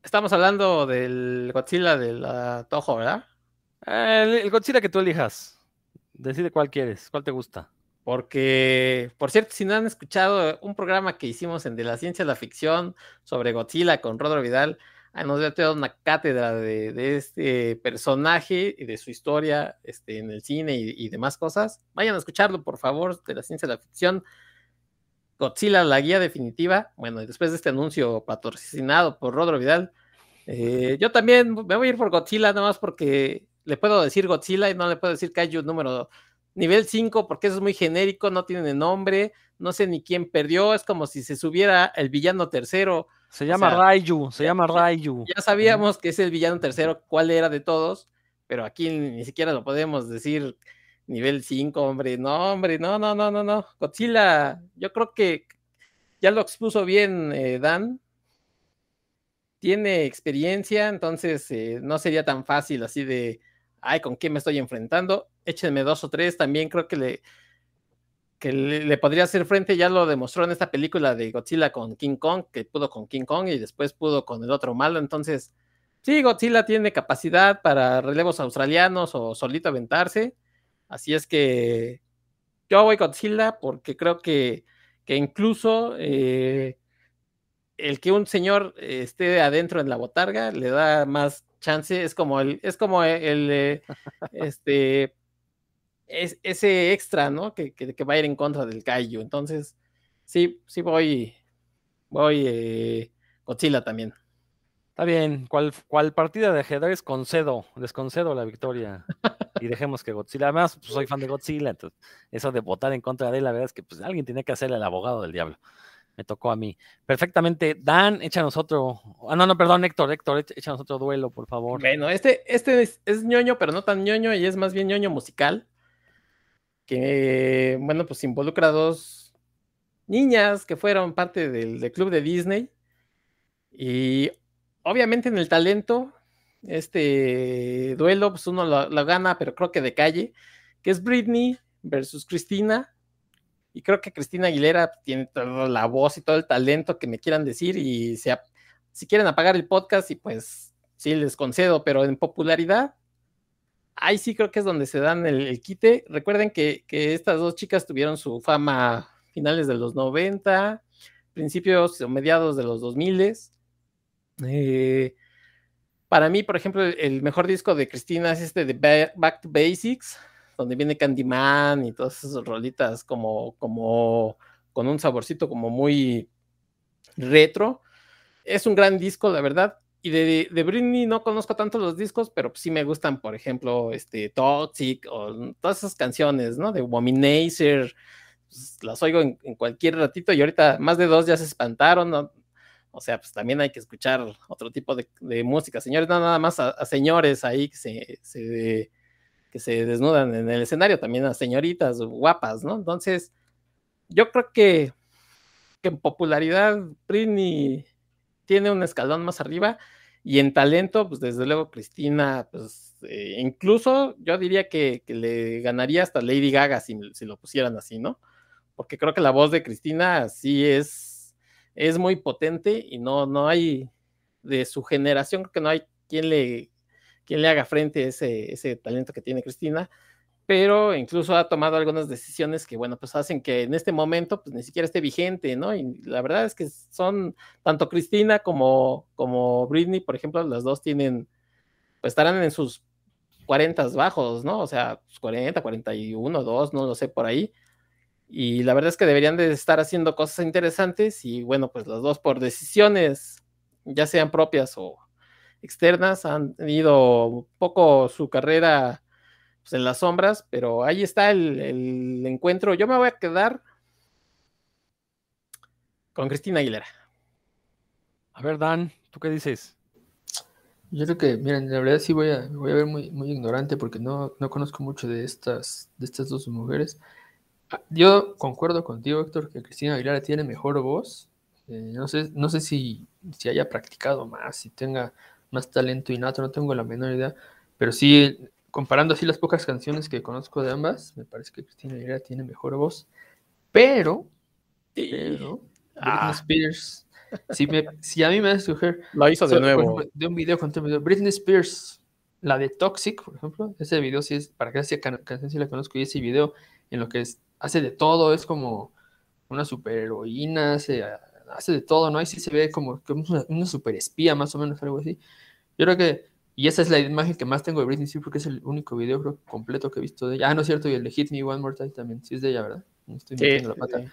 Estamos hablando del Godzilla de la Toho, ¿verdad? el Godzilla que tú elijas. Decide cuál quieres, cuál te gusta. Porque, por cierto, si no han escuchado un programa que hicimos en De la Ciencia de la Ficción sobre Godzilla con Rodro Vidal, nos dio toda una cátedra de, este personaje y de su historia este, en el cine y, demás cosas. Vayan a escucharlo, por favor, de la ciencia de la ficción. Godzilla, la guía definitiva. Bueno, después de este anuncio patrocinado por Rodro Vidal, eh, yo también me voy a ir por Godzilla, nada más porque le puedo decir Godzilla y no le puedo decir Kaiju número nivel 5 porque eso es muy genérico, no tiene nombre, no sé ni quién perdió, es como si se subiera el villano tercero. Se llama Raiju, se llama Raiju. Ya sabíamos que es el villano tercero, cuál era de todos, pero aquí ni siquiera lo podemos decir nivel 5, hombre, no, hombre, no, no, no, no, no. Godzilla, yo creo que ya lo expuso bien eh, Dan. tiene experiencia, entonces eh, no sería tan fácil así de, ay, ¿con quién me estoy enfrentando? Échenme dos o tres, también creo que le, que le, podría hacer frente, ya lo demostró en esta película de Godzilla con King Kong, que pudo con King Kong y después pudo con el otro malo, entonces sí, Godzilla tiene capacidad para relevos australianos o solito aventarse, así es que yo voy Godzilla porque creo que, que incluso eh, el que un señor esté adentro en la botarga le da más chance, es como el, es como el, eh, este es, ese extra, ¿no? Que, va a ir en contra del Kaiju. Entonces, sí, sí voy, voy eh, Godzilla también. Está bien, ¿Cuál, cual partida de ajedrez concedo, les concedo la victoria y dejemos que Godzilla, además pues, soy fan de Godzilla, entonces eso de votar en contra de él, la verdad es que pues, alguien tiene que hacerle el abogado del diablo. Me tocó a mí. Perfectamente. Dan, échanos otro. Ah, no, no, perdón, Héctor, Héctor, échanos otro duelo, por favor. Bueno, este, este es, es ñoño, pero no tan ñoño, y es más bien ñoño musical que, bueno, pues involucra a dos niñas que fueron parte del, club de Disney. Y obviamente en el talento, este duelo, pues uno lo, gana, pero creo que de calle, que es Britney versus Cristina. Y creo que Cristina Aguilera tiene toda la voz y todo el talento que me quieran decir. Y si quieren apagar el podcast, y pues sí les concedo, pero en popularidad, ahí sí creo que es donde se dan el, quite. Recuerden que, estas dos chicas tuvieron su fama finales de los 90, principios o mediados de los 2000. Eh, para mí, por ejemplo, el, mejor disco de Cristina es este de Back to Basics, donde viene Candyman y todas esas rolitas como, como con un saborcito como muy retro. Es un gran disco, la verdad y de, de, Britney no conozco tanto los discos, pero sí me gustan, por ejemplo, este, Toxic o todas esas canciones, ¿no? De Womanizer, pues, las oigo en, cualquier ratito y ahorita más de dos ya se espantaron, ¿no? O sea, pues también hay que escuchar otro tipo de, música, señores, no nada más a, señores ahí que se, que se desnudan en el escenario, también a señoritas guapas, ¿no? Entonces, yo creo que, que en popularidad Britney tiene un escalón más arriba. Y en talento, pues desde luego Cristina, pues eh, incluso yo diría que, le ganaría hasta Lady Gaga si, lo pusieran así, ¿no? Porque creo que la voz de Cristina sí es, es muy potente y no, no hay de su generación, creo que no hay quien le, quien le haga frente a ese, ese talento que tiene Cristina pero incluso ha tomado algunas decisiones que, bueno, pues hacen que en este momento, pues ni siquiera esté vigente, ¿no? Y la verdad es que son, tanto Cristina como, como Britney, por ejemplo, las dos tienen, pues estarán en sus 40 bajos, ¿no? O sea, 40, 41, 2, no lo sé por ahí. Y la verdad es que deberían de estar haciendo cosas interesantes y bueno, pues las dos por decisiones, ya sean propias o externas, han tenido un poco su carrera pues, en las sombras, pero ahí está el, encuentro. Yo me voy a quedar con Cristina Aguilera. A ver, Dan, ¿tú qué dices? Yo creo que, miren, la verdad sí voy a, voy a ver muy, muy ignorante porque no, no conozco mucho de estas, de estas dos mujeres. Ah, yo concuerdo contigo, Héctor, que Cristina Aguilera tiene mejor voz. Eh, no sé, no sé si, si haya practicado más, si tenga más talento innato, no tengo la menor idea, pero sí comparando así las pocas canciones que conozco de ambas, me parece que Cristina Aguilera tiene mejor voz. Pero, pero, ah. Britney Spears, si, me, si, a mí me da escoger, lo hizo de nuevo. de un video con video, Britney Spears, la de Toxic, por ejemplo, ese video sí es, para que esa canción sí la conozco, y ese video en lo que es, hace de todo, es como una superheroína, hace, hace de todo, ¿no? Ahí sí se ve como, como una, una super espía, más o menos, algo así. Yo creo que y esa es la imagen que más tengo de Britney Spears porque es el único video completo que he visto de ella. Ah, no es cierto, y el de Hit Me One More Time también. Sí es de ella, ¿verdad? No estoy metiendo la pata.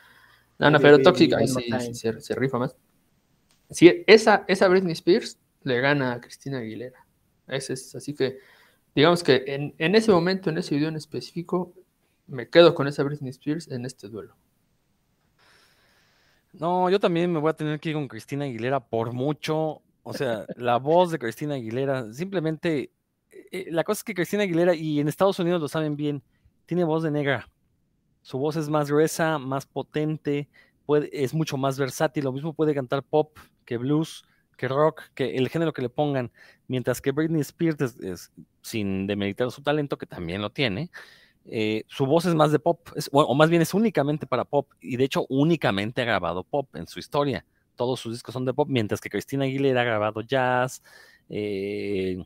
No, no, pero Tóxica ahí sí, se, rifa más. Sí, esa, esa Britney Spears le gana a Cristina Aguilera. Ese es, así que, digamos que en, en ese momento, en ese video en específico, me quedo con esa Britney Spears en este duelo. No, yo también me voy a tener que ir con Cristina Aguilera por mucho. O sea, la voz de Cristina Aguilera, simplemente, eh, la cosa es que Cristina Aguilera, y en Estados Unidos lo saben bien, tiene voz de negra. Su voz es más gruesa, más potente, puede, es mucho más versátil. Lo mismo puede cantar pop que blues, que rock, que el género que le pongan, mientras que Britney Spears, es, sin demeritar su talento, que también lo tiene, eh, su voz es más de pop, o más bien es únicamente para pop, y de hecho únicamente ha grabado pop en su historia. Todos sus discos son de pop, mientras que Christina Aguilera ha grabado jazz, eh,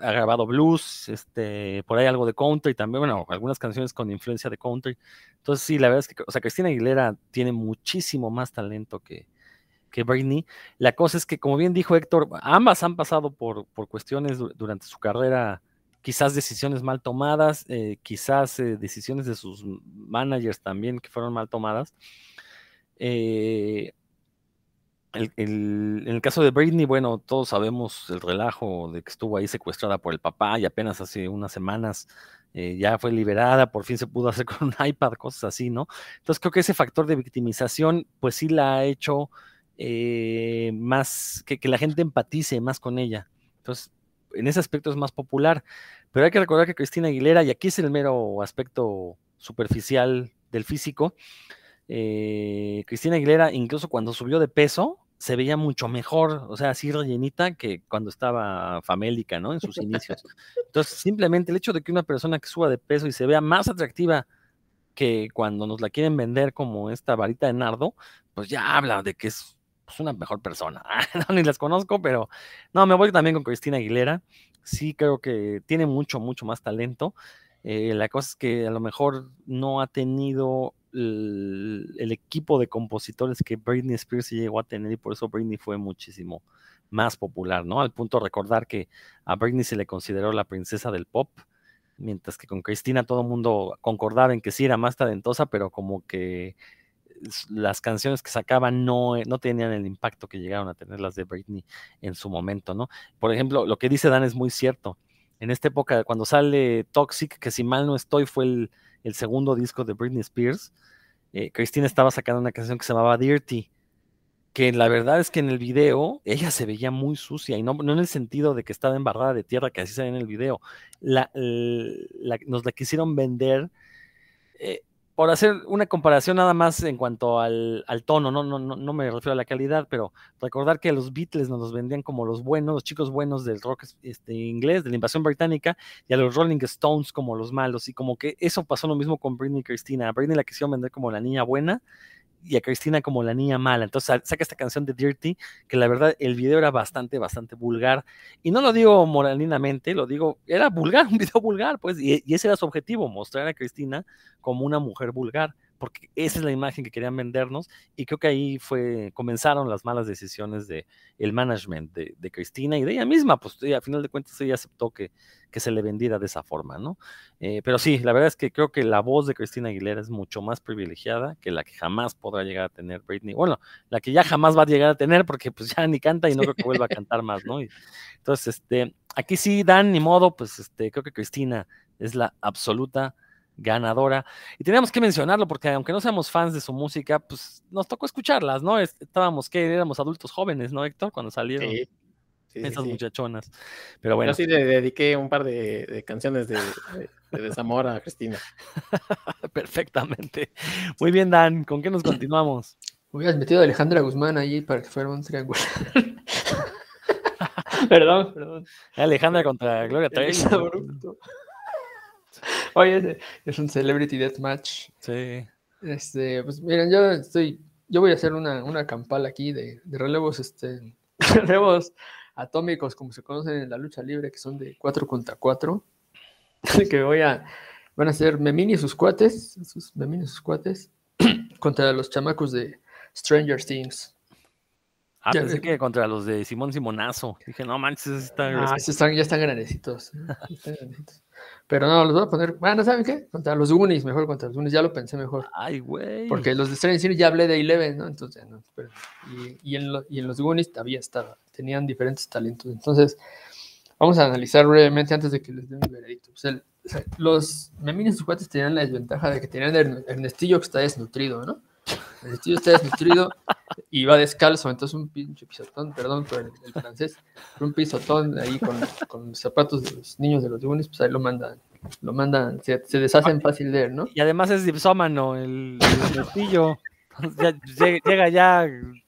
ha, grabado blues, este, por ahí algo de country también, bueno, algunas canciones con influencia de country. Entonces, sí, la verdad es que, o sea, Cristina Aguilera tiene muchísimo más talento que, que Britney. La cosa es que, como bien dijo Héctor, ambas han pasado por, por cuestiones durante su carrera, quizás decisiones mal tomadas, eh, quizás eh, decisiones de sus managers también que fueron mal tomadas. En el caso de Britney, bueno, todos sabemos el relajo de que estuvo ahí secuestrada por el papá y apenas hace unas semanas eh, ya fue liberada, por fin se pudo hacer con un iPad, cosas así, ¿no? Entonces creo que ese factor de victimización, pues sí la ha hecho eh, más, que, la gente empatice más con ella. Entonces, en ese aspecto es más popular. Pero hay que recordar que Cristina Aguilera, y aquí es el mero aspecto superficial del físico, eh, Cristina Aguilera, incluso cuando subió de peso, se veía mucho mejor, o sea, así rellenita que cuando estaba famélica, ¿no? En sus inicios. Entonces, simplemente el hecho de que una persona que suba de peso y se vea más atractiva que cuando nos la quieren vender como esta varita de nardo, pues ya habla de que es pues, una mejor persona. ni las conozco, pero no, me voy también con Cristina Aguilera. Sí creo que tiene mucho, mucho más talento. Eh, la cosa es que a lo mejor no ha tenido el, equipo de compositores que Britney Spears llegó a tener y por eso Britney fue muchísimo más popular, ¿no? Al punto de recordar que a Britney se le consideró la princesa del pop, mientras que con Cristina todo el mundo concordaba en que sí era más talentosa, pero como que las canciones que sacaban no, no tenían el impacto que llegaron a tener las de Britney en su momento, ¿no? Por ejemplo, lo que dice Dan es muy cierto. En esta época, cuando sale Toxic, que si mal no estoy, fue el, segundo disco de Britney Spears, eh, Christina estaba sacando una canción que se llamaba Dirty, que la verdad es que en el video ella se veía muy sucia y no, en el sentido de que estaba embarrada de tierra, que así se ve en el video. Nos la quisieron vender eh, por hacer una comparación nada más en cuanto al, tono, no, no, no, no, me refiero a la calidad, pero recordar que los Beatles nos los vendían como los buenos, los chicos buenos del rock este, inglés, de la invasión británica, y a los Rolling Stones como los malos, y como que eso pasó lo mismo con Britney y Christina. Britney la quisieron vender como la niña buena, y a Cristina como la niña mala. Entonces saca esta canción de Dirty, que la verdad el video era bastante, bastante vulgar. Y no lo digo moralinamente, lo digo, era vulgar, un video vulgar, pues, y, y ese era su objetivo, mostrar a Cristina como una mujer vulgar porque esa es la imagen que querían vendernos y creo que ahí fue, comenzaron las malas decisiones de el management de, Cristina y de ella misma, pues a final de cuentas ella aceptó que, que se le vendiera de esa forma, ¿no? Eh, pero sí, la verdad es que creo que la voz de Cristina Aguilera es mucho más privilegiada que la que jamás podrá llegar a tener Britney, bueno, la que ya jamás va a llegar a tener porque pues ya ni canta y no creo que vuelva a cantar más, ¿no? entonces, este, aquí sí, Dan, ni modo, pues este, creo que Cristina es la absoluta ganadora. Y teníamos que mencionarlo porque aunque no seamos fans de su música, pues nos tocó escucharlas, ¿no? Estábamos que éramos adultos jóvenes, ¿no, Héctor? Cuando salieron esas muchachonas. Pero bueno. Yo sí le dediqué un par de, canciones de, desamor a Cristina. Perfectamente. Muy bien, Dan. ¿Con qué nos continuamos? Hubieras metido a Alejandra Guzmán allí para que fuera un triángulo. perdón, perdón. Alejandra contra Gloria Trevi. Oye, es un Celebrity Deathmatch. Sí. Este, pues miren, yo estoy, yo voy a hacer una, una campal aquí de, relevos, este, relevos atómicos, como se conocen en la lucha libre, que son de 4 contra 4. que voy a, van a ser Memini y sus cuates, sus Memini y sus cuates, contra los chamacos de Stranger Things. Ah, pensé que contra los de Simón Simonazo. Dije, no manches, están... Ah, están, ya están grandecitos. están grandecitos. Pero no, los voy a poner. Bueno, ¿saben qué? Contra los Goonies, mejor contra los Goonies, ya lo pensé mejor. Ay, güey. Porque los de Stranger Things ya hablé de Eleven, ¿no? Entonces, no, y, y, en y, en los Goonies todavía estaba, tenían diferentes talentos. Entonces, vamos a analizar brevemente antes de que les dé mi veredicto. Pues el, los Memines sus cuates tenían la desventaja de que tenían el Ernestillo que está desnutrido, ¿no? El Ernestillo está desnutrido y va descalzo, entonces un pinche pisotón, perdón por el, francés, un pisotón ahí con, con, los zapatos de los niños de los Goonies, pues ahí lo mandan, lo mandan, se, se deshacen fácil de él, ¿no? Y además es dipsómano el, el llega ya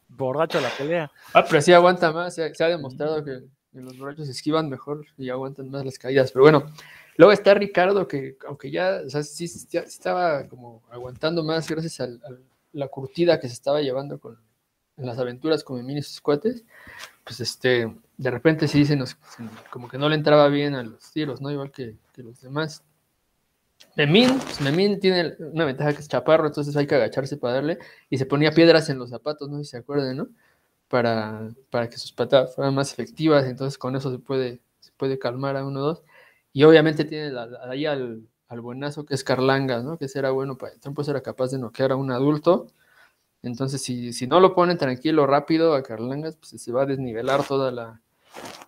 borracho la pelea. Ah, pero sí aguanta más. Se, ha demostrado que, los borrachos esquivan mejor y aguantan más las caídas. Pero bueno, luego está Ricardo, que aunque ya, o sea, sí, estaba como aguantando más gracias a la curtida que se estaba llevando con en las aventuras con Memín y sus cuates, pues este, de repente sí se nos, como que no le entraba bien a los tiros, ¿no? Igual que, que los demás. Memín, pues Memín tiene una ventaja que es chaparro, entonces hay que agacharse para darle, y se ponía piedras en los zapatos, no sé si se acuerdan, ¿no? Para, para que sus patadas fueran más efectivas, entonces con eso se puede, se puede calmar a uno o dos. Y obviamente tiene ahí al, al, buenazo que es Carlangas, ¿no? Que será bueno para el tiempo, era capaz de noquear a un adulto. Entonces, si, si no lo ponen tranquilo, rápido a Carlangas, pues se va a desnivelar toda la,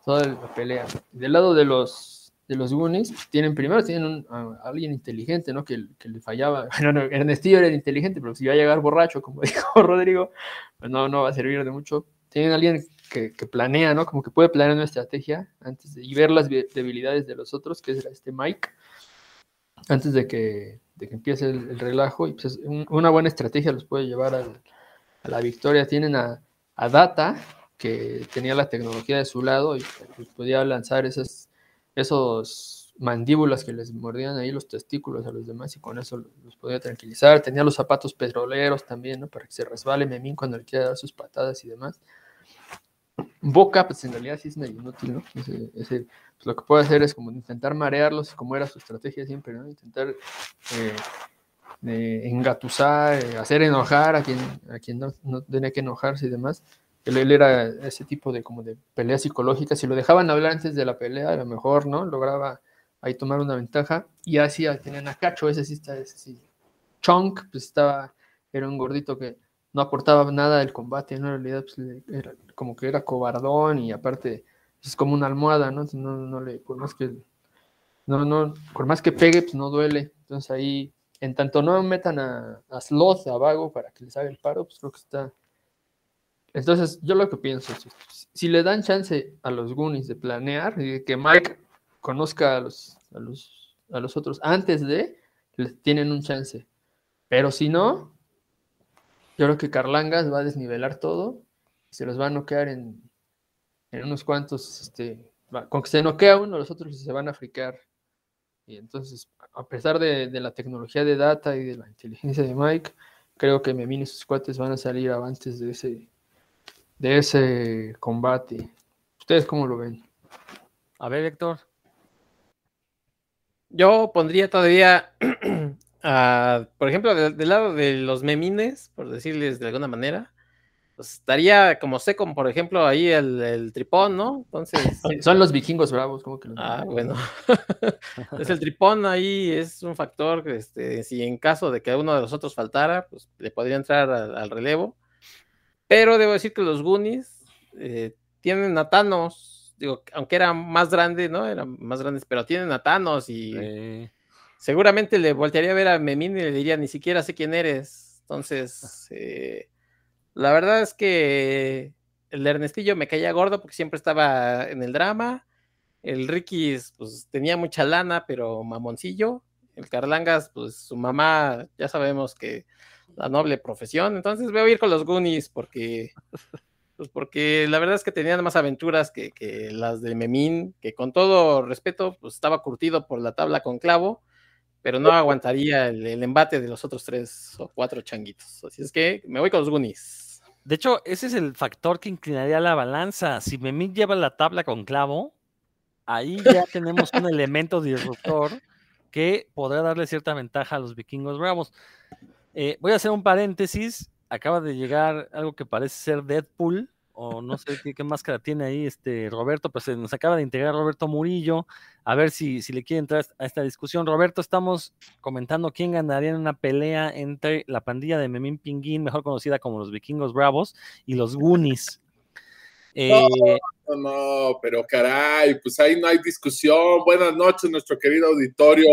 toda la pelea. Del lado de los de los Goonies, tienen primero tienen a alguien inteligente, ¿no? Que, que, le fallaba. Bueno, Ernestillo era inteligente, pero si va a llegar borracho, como dijo Rodrigo, pues no, no va a servir de mucho. Tienen alguien que, que, planea, ¿no? Como que puede planear una estrategia antes de, y ver las debilidades de los otros, que es este Mike, antes de que, de que empiece el, relajo. Y pues una buena estrategia los puede llevar a, la victoria. Tienen a, a Data, que tenía la tecnología de su lado y pues, podía lanzar esas esos mandíbulas que les mordían ahí los testículos a los demás y con eso los podía tranquilizar. Tenía los zapatos petroleros también, ¿no? Para que se resbale Memín cuando le quiera dar sus patadas y demás. Boca, pues en realidad sí es medio inútil, ¿no? Ese, ese, lo que puede hacer es como intentar marearlos, como era su estrategia siempre, ¿no? Intentar eh, engatusar, eh, hacer enojar a quien, a quien no, no tenía que enojarse y demás. Él, era ese tipo de como de pelea psicológica. Si lo dejaban hablar antes de la pelea, a lo mejor, ¿no? Lograba ahí tomar una ventaja. Y así tenían a Cacho, ese sí está, ese sí. Chunk, pues estaba, era un gordito que no aportaba nada del combate, ¿no? En realidad, pues, era como que era cobardón y aparte es como una almohada, ¿no? No, no le, por más que, no, no, por más que pegue, pues no duele. Entonces ahí, en tanto no metan a, a Sloth, a Vago, para que les haga el paro, pues creo que está, entonces, yo lo que pienso es, si le dan chance a los Goonies de planear y que Mike conozca a los, a los, a los otros antes de, tienen un chance. Pero si no, yo creo que Carlangas va a desnivelar todo, se los va a noquear en, en unos cuantos, este, con que se noquea uno, los otros se van a fricar. Y entonces, a pesar de, de, la tecnología de data y de la inteligencia de Mike, creo que Memín y sus cuates van a salir avantes de ese, de ese combate. ¿Ustedes cómo lo ven? A ver, Héctor. Yo pondría todavía, por ejemplo, del, lado de los memines, por decirles de alguna manera, pues estaría como sé, como por ejemplo ahí el, tripón, ¿no? Entonces. Son los vikingos bravos, como que Ah, bueno. es el tripón ahí es un factor este, si en caso de que uno de los otros faltara, pues le podría entrar al relevo. Pero debo decir que los Goonies eh, tienen a Thanos, digo, aunque eran más grandes, ¿no? Eran más grandes, pero tienen a Thanos y seguramente le voltearía a ver a Memín y le diría, ni siquiera sé quién eres. Entonces, eh, la verdad es que el Ernestillo me caía gordo porque siempre estaba en el drama. El Ricky, pues tenía mucha lana, pero mamoncillo. El Carlangas, pues su mamá, ya sabemos que la noble profesión. Entonces voy a ir con los Goonies porque, pues porque la verdad es que tenían más aventuras que, las de Memín, que con todo respeto, pues estaba curtido por la tabla con clavo, pero no aguantaría el, embate de los otros tres o cuatro changuitos. Así es que me voy con los Goonies. De hecho, ese es el factor que inclinaría la balanza. Si Memín lleva la tabla con clavo, ahí ya tenemos un elemento disruptor que podrá darle cierta ventaja a los vikingos bravos. Eh, voy a hacer un paréntesis. Acaba de llegar algo que parece ser Deadpool, o no sé qué, máscara tiene ahí este Roberto, pues nos acaba de integrar Roberto Murillo. A ver si, si le quiere entrar a esta discusión. Roberto, estamos comentando quién ganaría en una pelea entre la pandilla de Memín Pinguín, mejor conocida como los Vikingos Bravos, y los Goonies. Eh, no, no, pero caray, pues ahí no hay discusión. Buenas noches, nuestro querido auditorio.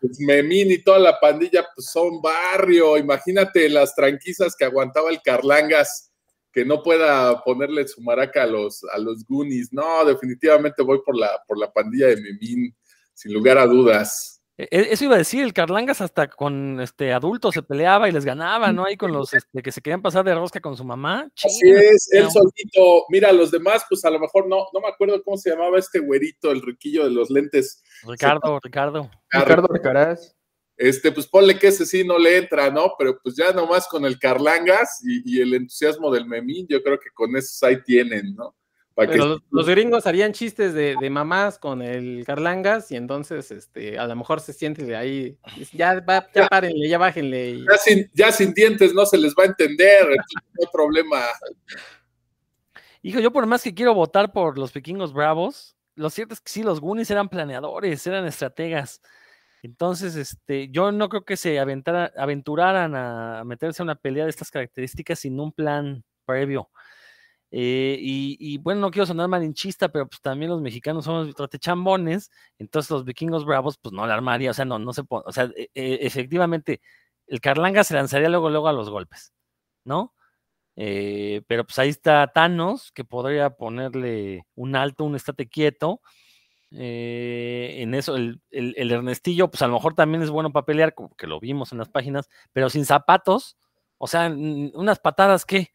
Pues Memín y toda la pandilla pues son barrio. Imagínate las tranquisas que aguantaba el Carlangas, que no pueda ponerle su maraca a los, a los Goonies. No, definitivamente voy por la, por la pandilla de Memín, sin lugar a dudas. E- e- Eso iba a decir, el Carlangas hasta con este adultos se peleaba y les ganaba, ¿no? Ahí con los este, que se querían pasar de rosca con su mamá. Así es, él solito. Mira, los demás, pues a lo mejor no, no me acuerdo cómo se llamaba este güerito, el riquillo de los lentes. Ricardo, Ricardo. Ricardo Alcaraz. Este, pues ponle que ese sí no le entra, ¿no? Pero pues ya nomás con el Carlangas y, y el entusiasmo del Memín, yo creo que con esos ahí tienen, ¿no? Para que Pero los, los gringos harían chistes de, de mamás con el Carlangas y entonces este, a lo mejor se siente de ahí. Ya, va, ya párenle, ya bájenle. y- ya sin, ya sin dientes no se les va a entender, no hay problema. Hijo, yo por más que quiero votar por los vikingos bravos, lo cierto es que sí, los Goonies eran planeadores, eran estrategas. Entonces, este, yo no creo que se aventara- aventuraran a meterse a una pelea de estas características sin un plan previo. Eh, y, bueno, no quiero sonar malinchista, pero pues también los mexicanos somos chambones, entonces los vikingos bravos, pues no la armaría, o sea, no, no se o sea, e- e- efectivamente, el Carlanga se lanzaría luego, luego a los golpes, ¿no? Eh, pero pues ahí está Thanos, que podría ponerle un alto, un estate quieto. Eh, en eso, el, el- el Ernestillo, pues a lo mejor también es bueno para pelear, como que lo vimos en las páginas, pero sin zapatos, o sea, unas patadas que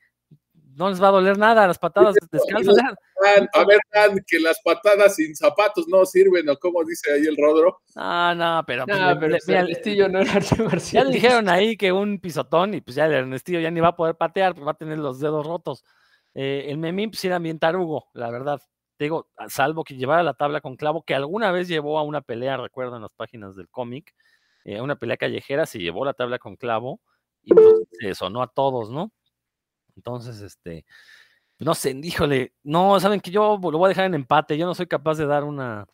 no les va a doler nada, las patadas descalzas. a ver, Dan, que las patadas sin zapatos no sirven, o como dice ahí el Rodro. No, no, pero, pues, No, le- pero le- pues, mira, Ernestillo no era arte ya le dijeron ahí que un pisotón y pues ya el Ernestillo ya ni va a poder patear, pues va a tener los dedos rotos. Eh, el Memín pues era bien tarugo, la verdad. Te digo, salvo que llevara la tabla con clavo, que alguna vez llevó a una pelea, recuerdo en las páginas del cómic, eh, una pelea callejera, se llevó la tabla con clavo y pues se sonó a todos, ¿no? Entonces, este, no sé, híjole, no, saben que yo lo voy a dejar en empate, yo no soy capaz de dar una,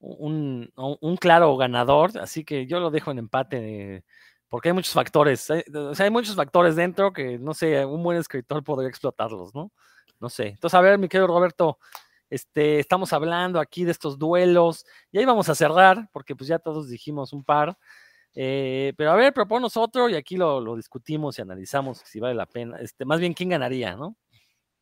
un, un- un claro ganador, así que yo lo dejo en empate, porque hay muchos factores, hay, o sea, hay muchos factores dentro que, no sé, un buen escritor podría explotarlos, ¿no? No sé. Entonces, a ver, mi querido Roberto, este, estamos hablando aquí de estos duelos, y ahí vamos a cerrar, porque pues ya todos dijimos un par, eh, pero a ver, proponos otro y aquí lo, lo discutimos y analizamos si vale la pena, este, más bien quién ganaría, ¿no?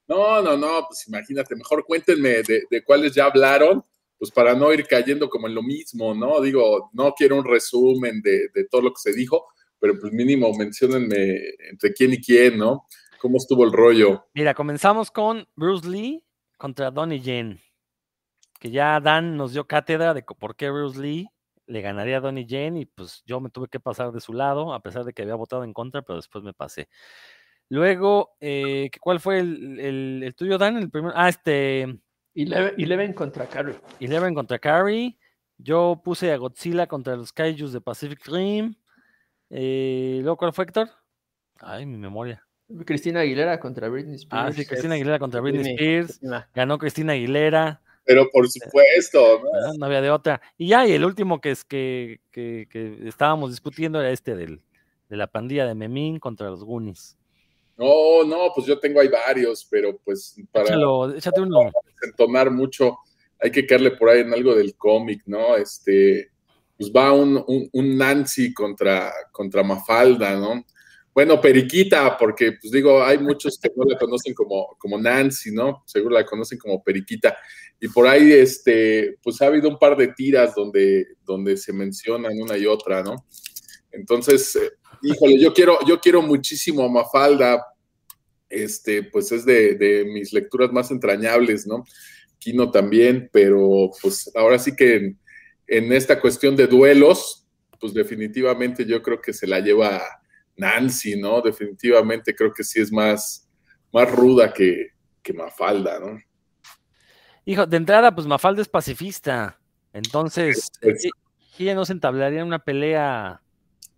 No, no, no, pues imagínate, mejor cuéntenme de, de cuáles ya hablaron, pues para no ir cayendo como en lo mismo, ¿no? Digo, no quiero un resumen de, de todo lo que se dijo, pero pues mínimo menciónenme entre quién y quién, ¿no? ¿Cómo estuvo el rollo? Mira, comenzamos con Bruce Lee contra Donnie Yen, que ya Dan nos dio cátedra de por qué Bruce Lee le ganaría a Donnie Yen y pues yo me tuve que pasar de su lado, a pesar de que había votado en contra, pero después me pasé. Luego, eh, ¿qué- ¿cuál fue el, el- el tuyo, Dan? El primero, ah, este, Eleven, Eleven contra Carrie. Eleven contra Carrie. Yo puse a Godzilla contra los Kaijus de Pacific Rim. Eh, luego, ¿cuál fue, Héctor? Ay, mi memoria. Cristina Aguilera contra Britney Spears. Ah, sí, Cristina Aguilera contra Britney Britney, Spears. Cristina. Ganó Cristina Aguilera. Pero por supuesto, ¿no? ¿no? No había de otra. Y ya, y el último que es que, que- que estábamos discutiendo era este del, de la pandilla de Memín contra los Goonies. No, no, pues yo tengo ahí varios, pero pues para Échalo, échate uno. entonar mucho, hay que caerle por ahí en algo del cómic, ¿no? Este, pues va un, un- un Nancy contra, contra Mafalda, ¿no? Bueno, Periquita, porque pues digo, hay muchos que no la conocen como, como Nancy, ¿no? Seguro la conocen como Periquita. Y por ahí, este, pues ha habido un par de tiras donde, donde se mencionan una y otra, ¿no? Entonces, eh, híjole, yo quiero, yo quiero muchísimo a Mafalda, este, pues es de, mis lecturas más entrañables, ¿no? Kino también, pero pues ahora sí que en, en esta cuestión de duelos, pues definitivamente yo creo que se la lleva Nancy, ¿no? Definitivamente creo que sí es más, más ruda que, que Mafalda, ¿no? Hijo, de entrada, pues Mafalda es pacifista. Entonces, Pues- ella no se entablaría en una pelea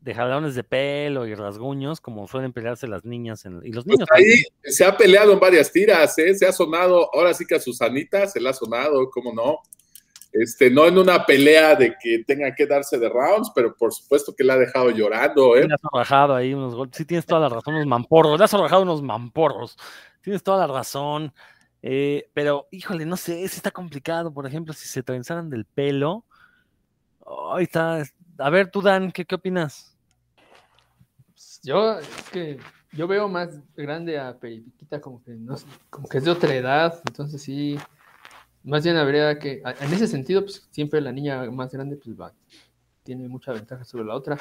de jalones de pelo y rasguños, como suelen pelearse las niñas en- y los Pues niños. ahí se ha peleado en varias tiras, ¿eh? Se ha sonado, ahora sí que a Susanita se la ha sonado, ¿cómo no? Este, no en una pelea de que tenga que darse de rounds, pero por supuesto que la ha dejado llorando, ¿eh? Le has arrojado ahí unos golpes. Sí, tienes toda la razón, unos mamporros. Le has arrojado unos mamporros. Tienes toda la razón. Eh, pero, híjole, no sé, si está complicado. Por ejemplo, si se trenzaran del pelo. Ahí está. A ver, tú, Dan, ¿qué, qué opinas? Yo, es que yo veo más grande a Periquita como que no sé, como que es de otra edad, entonces sí, más bien habría que, en ese sentido, pues siempre la niña más grande pues va, tiene mucha ventaja sobre la otra.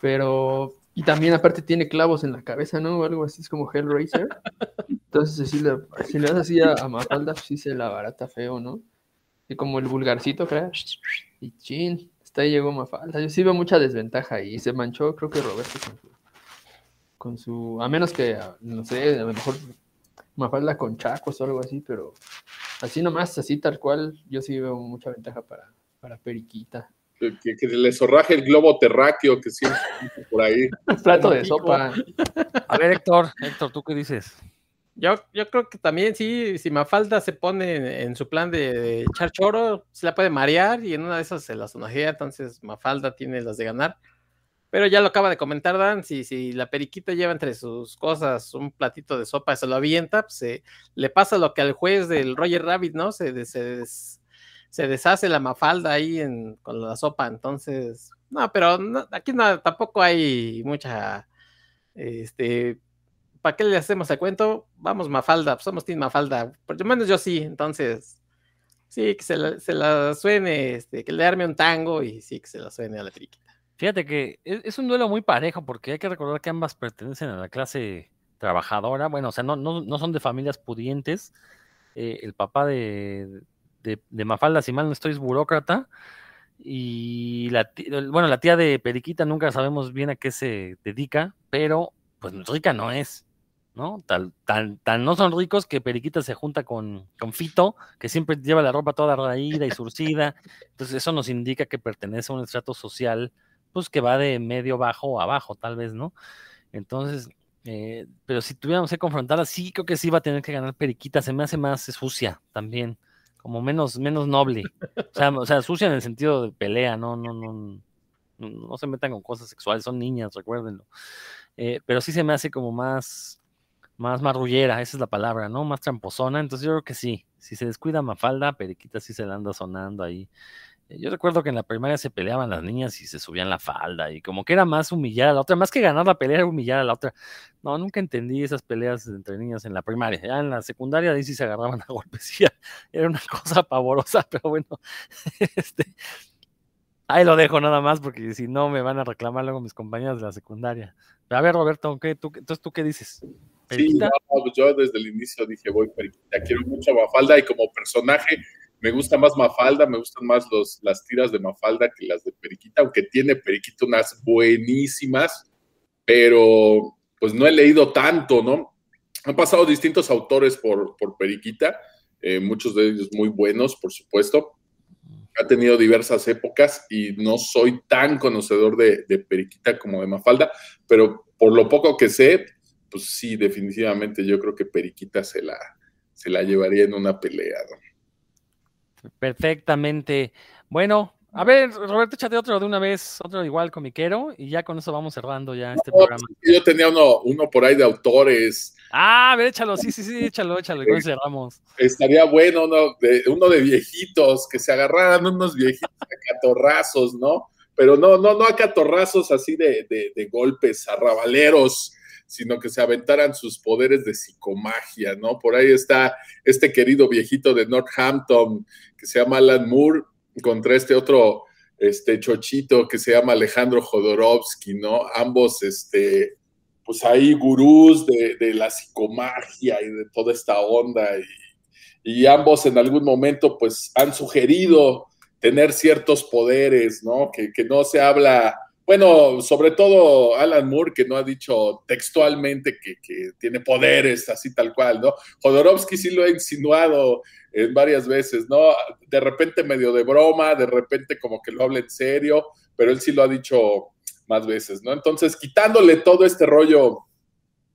Pero, y también aparte tiene clavos en la cabeza, ¿no? O algo así, es como Hellraiser. Entonces, si le, si le das así a, Mafalda, pues sí se la barata feo, ¿no? Y como el vulgarcito, creo. Y chin, hasta ahí llegó Mafalda. Yo sí veo mucha desventaja y se manchó, creo que Roberto con su, con su a menos que, no sé, a lo mejor Mafalda con chacos o algo así, pero así nomás, así tal cual, yo sí veo mucha ventaja para, para Periquita. Que, que le zorraje el globo terráqueo que siempre por ahí. Un plato de sopa. A ver, Héctor, Héctor, ¿tú qué dices? Yo, yo creo que también sí, si Mafalda se pone en, en su plan de, de, echar choro, se la puede marear y en una de esas se la sonajea, entonces Mafalda tiene las de ganar. Pero ya lo acaba de comentar Dan, si, si la periquita lleva entre sus cosas un platito de sopa y se lo avienta, pues le pasa lo que al juez del Roger Rabbit, ¿no? Se, des, se deshace la mafalda ahí en, con la sopa, entonces, no, pero no, aquí no, tampoco hay mucha, este, ¿para qué le hacemos el cuento? Vamos Mafalda, somos Team Mafalda, por lo menos yo sí, entonces, sí, que se la, se la suene, este, que le arme un tango y sí, que se la suene a la periquita. Fíjate que es, es, un duelo muy parejo porque hay que recordar que ambas pertenecen a la clase trabajadora. Bueno, o sea, no, no, no son de familias pudientes. Eh, el papá de, de, Mafalda, si mal no estoy, es burócrata. Y la, bueno, la tía de Periquita nunca sabemos bien a qué se dedica, pero pues rica no es. ¿no? Tal, tan, tan no son ricos que Periquita se junta con, con Fito, que siempre lleva la ropa toda raída y surcida. Entonces, eso nos indica que pertenece a un estrato social pues que va de medio bajo a abajo, tal vez, ¿no? Entonces, eh, pero si tuviéramos que confrontarla, sí creo que sí va a tener que ganar Periquita, se me hace más sucia también, como menos, menos noble. O sea, o sea, sucia en el sentido de pelea, no, no, no, no, no se metan con cosas sexuales, son niñas, recuérdenlo. Eh, pero sí se me hace como más, más marrullera, esa es la palabra, ¿no? Más tramposona, entonces yo creo que sí, si se descuida Mafalda, Periquita sí se la anda sonando ahí. Yo recuerdo que en la primaria se peleaban las niñas y se subían la falda y como que era más humillar a la otra, más que ganar la pelea era humillar a la otra. No, nunca entendí esas peleas entre niñas en la primaria. Ya en la secundaria ahí sí se agarraban a golpes. Era una cosa pavorosa, pero bueno, este, ahí lo dejo nada más porque si no me van a reclamar luego mis compañeras de la secundaria. A ver, Roberto, ¿qué, tú, entonces tú qué dices? Sí, no, yo desde el inicio dije, voy Periquita, quiero mucho a Mafalda y como personaje me gusta más Mafalda, me gustan más los, las tiras de Mafalda que las de Periquita, aunque tiene Periquita unas buenísimas, pero pues no he leído tanto, ¿no? Han pasado distintos autores por, Periquita, eh, muchos de ellos muy buenos, por supuesto. Ha tenido diversas épocas y no soy tan conocedor de, de Periquita como de Mafalda, pero por lo poco que sé, pues sí, definitivamente yo creo que Periquita se la, se la llevaría en una pelea, ¿no? Perfectamente. Bueno, a ver, Roberto, échate otro de una vez, otro igual comiquero, y ya con eso vamos cerrando ya este no, programa. Yo tenía uno, uno por ahí de autores. Ah, a ver, échalo, sí, sí, sí, échalo, échalo, y eso cerramos. Estaría bueno uno de, uno de viejitos, que se agarraran unos viejitos a catorrazos, ¿no? Pero no, no, no a catorrazos así de, de, de golpes arrabaleros, sino que se aventaran sus poderes de psicomagia, ¿no? Por ahí está este querido viejito de Northampton que se llama Alan Moore contra este otro este chochito que se llama Alejandro Jodorowsky, ¿no? Ambos, este, pues ahí gurús de, de la psicomagia y de toda esta onda y, y ambos en algún momento pues han sugerido tener ciertos poderes, ¿no? Que, que no se habla bueno, sobre todo Alan Moore, que no ha dicho textualmente que, que, tiene poderes así tal cual, ¿no? Jodorowsky sí lo ha insinuado en varias veces, ¿no? De repente medio de broma, de repente como que lo habla en serio, pero él sí lo ha dicho más veces, ¿no? Entonces, quitándole todo este rollo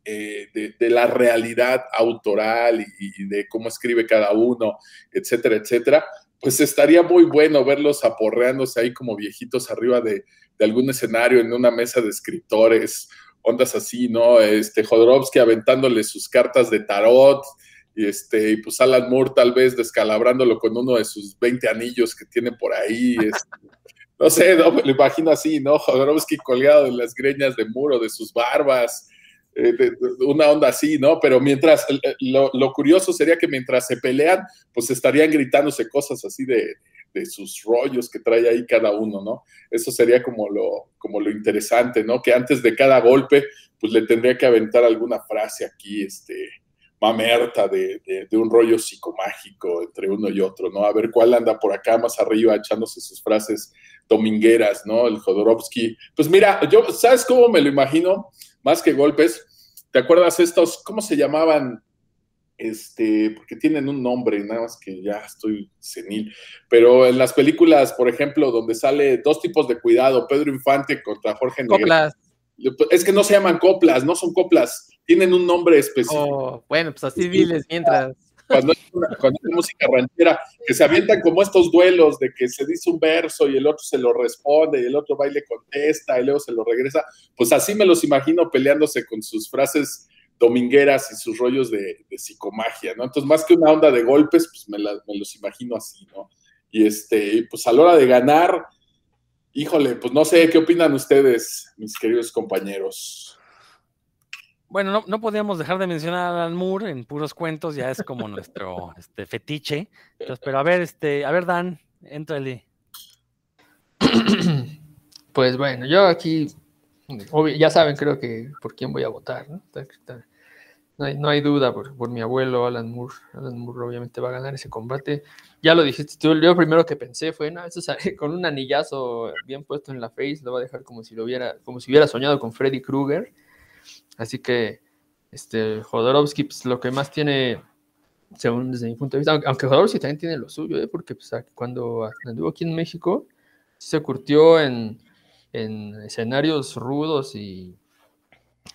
eh, de, la realidad autoral y de cómo escribe cada uno, etcétera, etcétera, pues estaría muy bueno verlos aporreándose ahí como viejitos arriba de, de, algún escenario en una mesa de escritores, ondas así, ¿no? Este Jodorowsky aventándole sus cartas de tarot y este, y pues Alan Moore tal vez descalabrándolo con uno de sus 20 anillos que tiene por ahí. Este, no sé, no, me lo imagino así, ¿no? Jodorowsky colgado de las greñas de muro, de sus barbas, eh, de, de, una onda así, ¿no? Pero mientras, lo, lo, curioso sería que mientras se pelean, pues estarían gritándose cosas así de, de sus rollos que trae ahí cada uno, ¿no? Eso sería como lo, como lo interesante, ¿no? Que antes de cada golpe, pues le tendría que aventar alguna frase aquí, este, mamerta de, de, un rollo psicomágico entre uno y otro, ¿no? A ver cuál anda por acá más arriba echándose sus frases domingueras, ¿no? El Jodorowsky. Pues mira, yo, ¿sabes cómo me lo imagino? Más que golpes. ¿Te acuerdas estos, cómo se llamaban? Este, porque tienen un nombre, nada más que ya estoy senil. Pero en las películas, por ejemplo, donde sale dos tipos de cuidado, Pedro Infante contra Jorge Coplas. Es que no se llaman coplas, no son coplas, tienen un nombre específico. Oh, bueno, pues así diles mientras. Cuando hay, música ranchera, que se avientan como estos duelos de que se dice un verso y el otro se lo responde y el otro va y le contesta y luego se lo regresa, pues así me los imagino peleándose con sus frases domingueras y sus rollos de, psicomagia, ¿no? Entonces, más que una onda de golpes, pues me, me los imagino así, ¿no? Y este, pues a la hora de ganar, híjole, pues no sé, ¿qué opinan ustedes, mis queridos compañeros? Bueno, no, no podíamos dejar de mencionar a Alan Moore en puros cuentos, ya es como nuestro este, fetiche. Entonces, pero a ver, este, a ver, Dan, éntrale. Pues bueno, yo aquí, ya saben, creo que por quién voy a votar, ¿no? No hay, no hay, duda por, mi abuelo Alan Moore. Alan Moore obviamente va a ganar ese combate. Ya lo dijiste tú, yo primero que pensé fue, no, eso con un anillazo bien puesto en la face, lo va a dejar como si lo hubiera, como si hubiera soñado con Freddy Krueger. Así que este, Jodorowsky, pues, lo que más tiene, según desde mi punto de vista, aunque Jodorowsky también tiene lo suyo, ¿eh? porque pues, cuando anduvo aquí en México, se curtió en, escenarios rudos y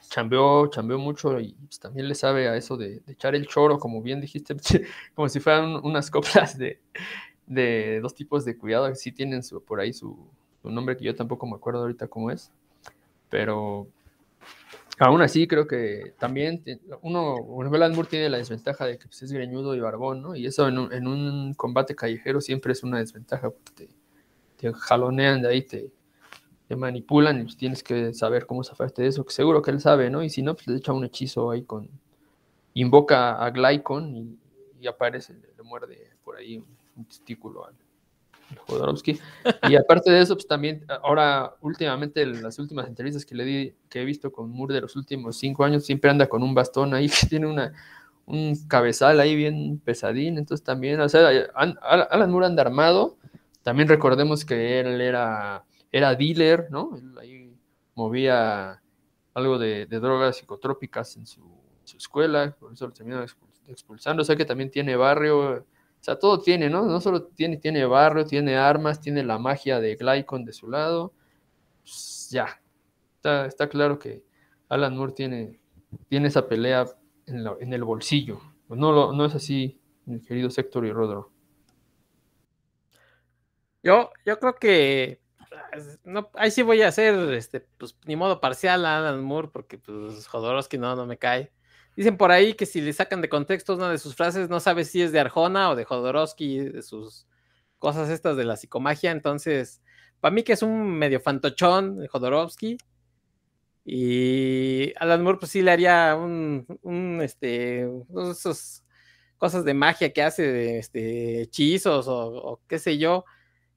chambeó, chambeó mucho y pues, también le sabe a eso de, echar el choro, como bien dijiste, como si fueran unas coplas de, dos tipos de cuidado, que sí tienen por ahí su, su nombre que yo tampoco me acuerdo ahorita cómo es, pero Aún así, creo que también uno, Alan Moore tiene la desventaja de que pues, es greñudo y barbón, ¿no? Y eso en un, combate callejero siempre es una desventaja, porque te, jalonean de ahí, te, manipulan y pues, tienes que saber cómo zafarte de eso, que seguro que él sabe, ¿no? Y si no, pues le echa un hechizo ahí con... Invoca a Glycon y, aparece, le, muerde por ahí un testículo al, Jodorowsky. Y aparte de eso, pues también, ahora, últimamente, en las últimas entrevistas que le di, que he visto con Moore de los últimos cinco años, siempre anda con un bastón ahí, que tiene una, un cabezal ahí bien pesadín. Entonces también, o sea, Alan Moore anda armado. También recordemos que él era, era dealer, ¿no? Él ahí movía algo de, drogas psicotrópicas en su, escuela, por eso lo terminaron expulsando. O sea que también tiene barrio o sea, todo tiene, ¿no? No solo tiene, barrio, tiene armas, tiene la magia de Glycon de su lado. Pues, ya, está, claro que Alan Moore tiene, tiene esa pelea en, el bolsillo. No, no es así, mi querido Sector y Rodro. Yo, yo creo que no, ahí sí voy a hacer, este, pues ni modo parcial a Alan Moore, porque pues Jodorowsky no, no me cae. Dicen por ahí que si le sacan de contexto una de sus frases, no sabe si es de Arjona o de Jodorowsky, de sus cosas estas de la psicomagia. Entonces, para mí que es un medio fantochón Jodorowsky. Y Alan Moore, pues sí le haría un, un este, cosas de magia que hace, de este, hechizos o, qué sé yo.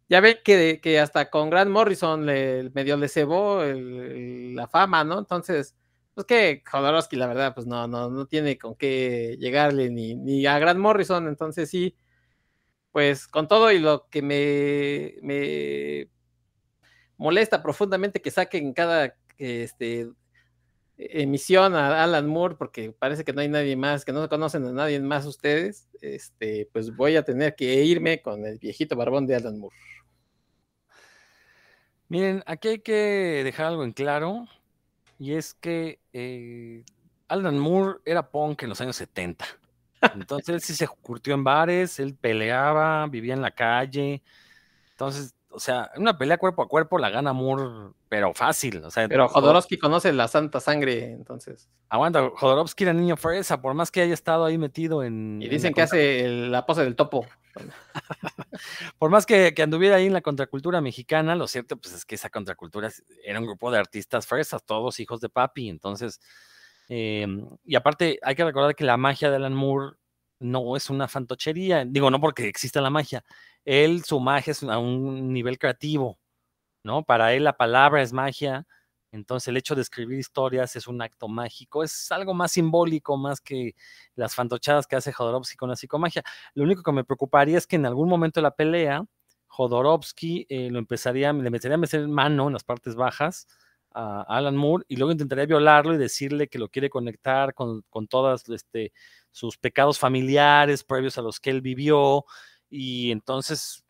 Ya ven que, hasta con Grant Morrison le, medio le cebó la fama, ¿no? Entonces, pues que Jodorowsky, la verdad, pues no, no, no tiene con qué llegarle ni, ni a Grant Morrison, entonces sí, pues con todo y lo que me, me molesta profundamente que saquen cada este, emisión a Alan Moore, porque parece que no hay nadie más, que no conocen a nadie más ustedes, este, pues voy a tener que irme con el viejito barbón de Alan Moore. Miren, aquí hay que dejar algo en claro y es que eh, Alan Moore era punk en los años 70. Entonces él sí se curtió en bares, él peleaba, vivía en la calle. Entonces, o sea, una pelea cuerpo a cuerpo la gana Moore, pero fácil. O sea, pero Jodorowsky conoce la santa sangre, entonces. Aguanta, Jodorowsky era niño fresa, por más que haya estado ahí metido en. Y dicen que hace la pose del topo. Por más que, anduviera ahí en la contracultura mexicana, lo cierto pues es que esa contracultura era un grupo de artistas fresas, todos hijos de papi, entonces, em, y aparte hay que recordar que la magia de Alan Moore no es una fantochería. Digo, no porque exista la magia. Él, su magia es a un nivel creativo, ¿no? Para él la palabra es magia. Entonces el hecho de escribir historias es un acto mágico, es algo más simbólico, más que las fantochadas que hace Jodorowsky con la psicomagia. Lo único que me preocuparía es que en algún momento de la pelea, Jodorowsky eh, lo empezaría, le empezaría a meter mano en las partes bajas a Alan Moore y luego intentaría violarlo y decirle que lo quiere conectar con, con todos este, sus pecados familiares previos a los que él vivió y entonces,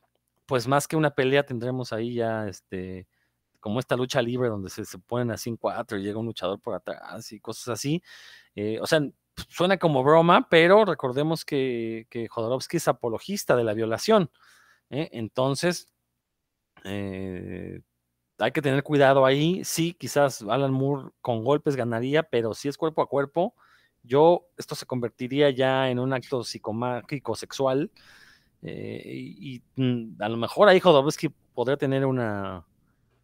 pues más que una pelea tendremos ahí ya este como esta lucha libre donde se, se ponen así en cuatro y llega un luchador por atrás y cosas así. Eh, o sea, suena como broma, pero recordemos que, que Jodorowsky es apologista de la violación. ¿eh? Entonces, eh, hay que tener cuidado ahí. Sí, quizás Alan Moore con golpes ganaría, pero si es cuerpo a cuerpo, yo, esto se convertiría ya en un acto psicomágico sexual. y, mm, a lo mejor ahí Jodorowsky podría tener una,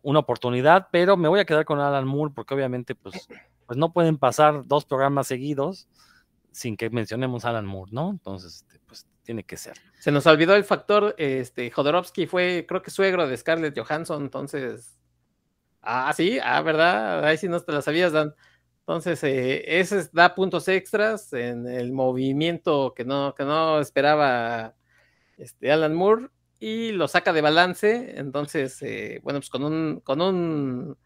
una oportunidad, pero me voy a quedar con Alan Moore porque obviamente pues, pues no pueden pasar dos programas seguidos sin que mencionemos a Alan Moore, ¿no? Entonces, este, pues tiene que ser. Se nos olvidó el factor, este, Jodorowsky fue, creo que suegro de Scarlett Johansson, entonces, ah, sí, ah, ¿verdad? Ahí sí no te la sabías, Dan. Entonces, eh, ese da puntos extras en el movimiento que no, que no esperaba este, Alan Moore y lo saca de balance. Entonces, eh, bueno, pues con un, con un,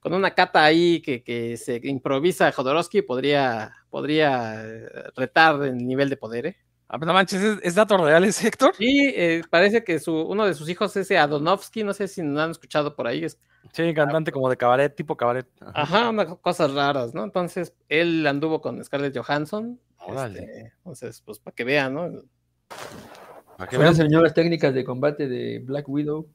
con una cata ahí que, que se improvisa Jodorowsky podría, podría eh, retar el nivel de poder, ¿eh? Ah, pero no manches, ¿es, dato real ese, Héctor? Sí, eh, parece que su, uno de sus hijos es Adonovsky, no sé si no han escuchado por ahí. Es, sí, cantante como de cabaret, tipo cabaret. Ajá, unas cosas raras, ¿no? Entonces, él anduvo con Scarlett Johansson. Este, entonces, pues para que vean, ¿no? Son las señoras técnicas de combate de Black Widow.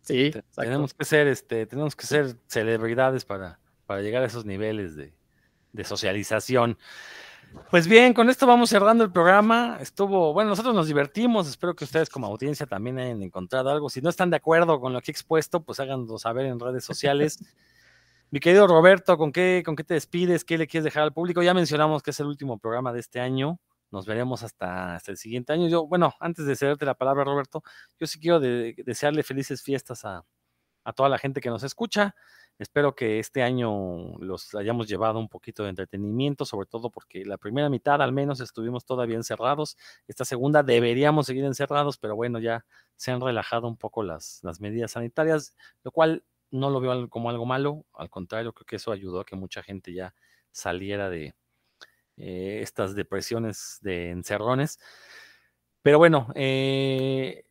Sí, tenemos que ser, este, tenemos que ser celebridades para, para llegar a esos niveles de, de socialización. Pues bien, con esto vamos cerrando el programa. Estuvo, bueno, nosotros nos divertimos. Espero que ustedes como audiencia también hayan encontrado algo. Si no están de acuerdo con lo que he expuesto, pues háganlo saber en redes sociales. Mi querido Roberto, ¿con qué, ¿con qué te despides? ¿Qué le quieres dejar al público? Ya mencionamos que es el último programa de este año. Nos veremos hasta, hasta el siguiente año. Yo, bueno, antes de cederte la palabra, Roberto, yo sí quiero desearle felices fiestas a, a toda la gente que nos escucha. Espero que este año los hayamos llevado un poquito de entretenimiento, sobre todo porque la primera mitad al menos estuvimos todavía encerrados. Esta segunda deberíamos seguir encerrados, pero bueno, ya se han relajado un poco las, las medidas sanitarias, lo cual no lo veo como algo malo. Al contrario, creo que eso ayudó a que mucha gente ya saliera de, eh, estas depresiones de encerrones. Pero bueno, eh,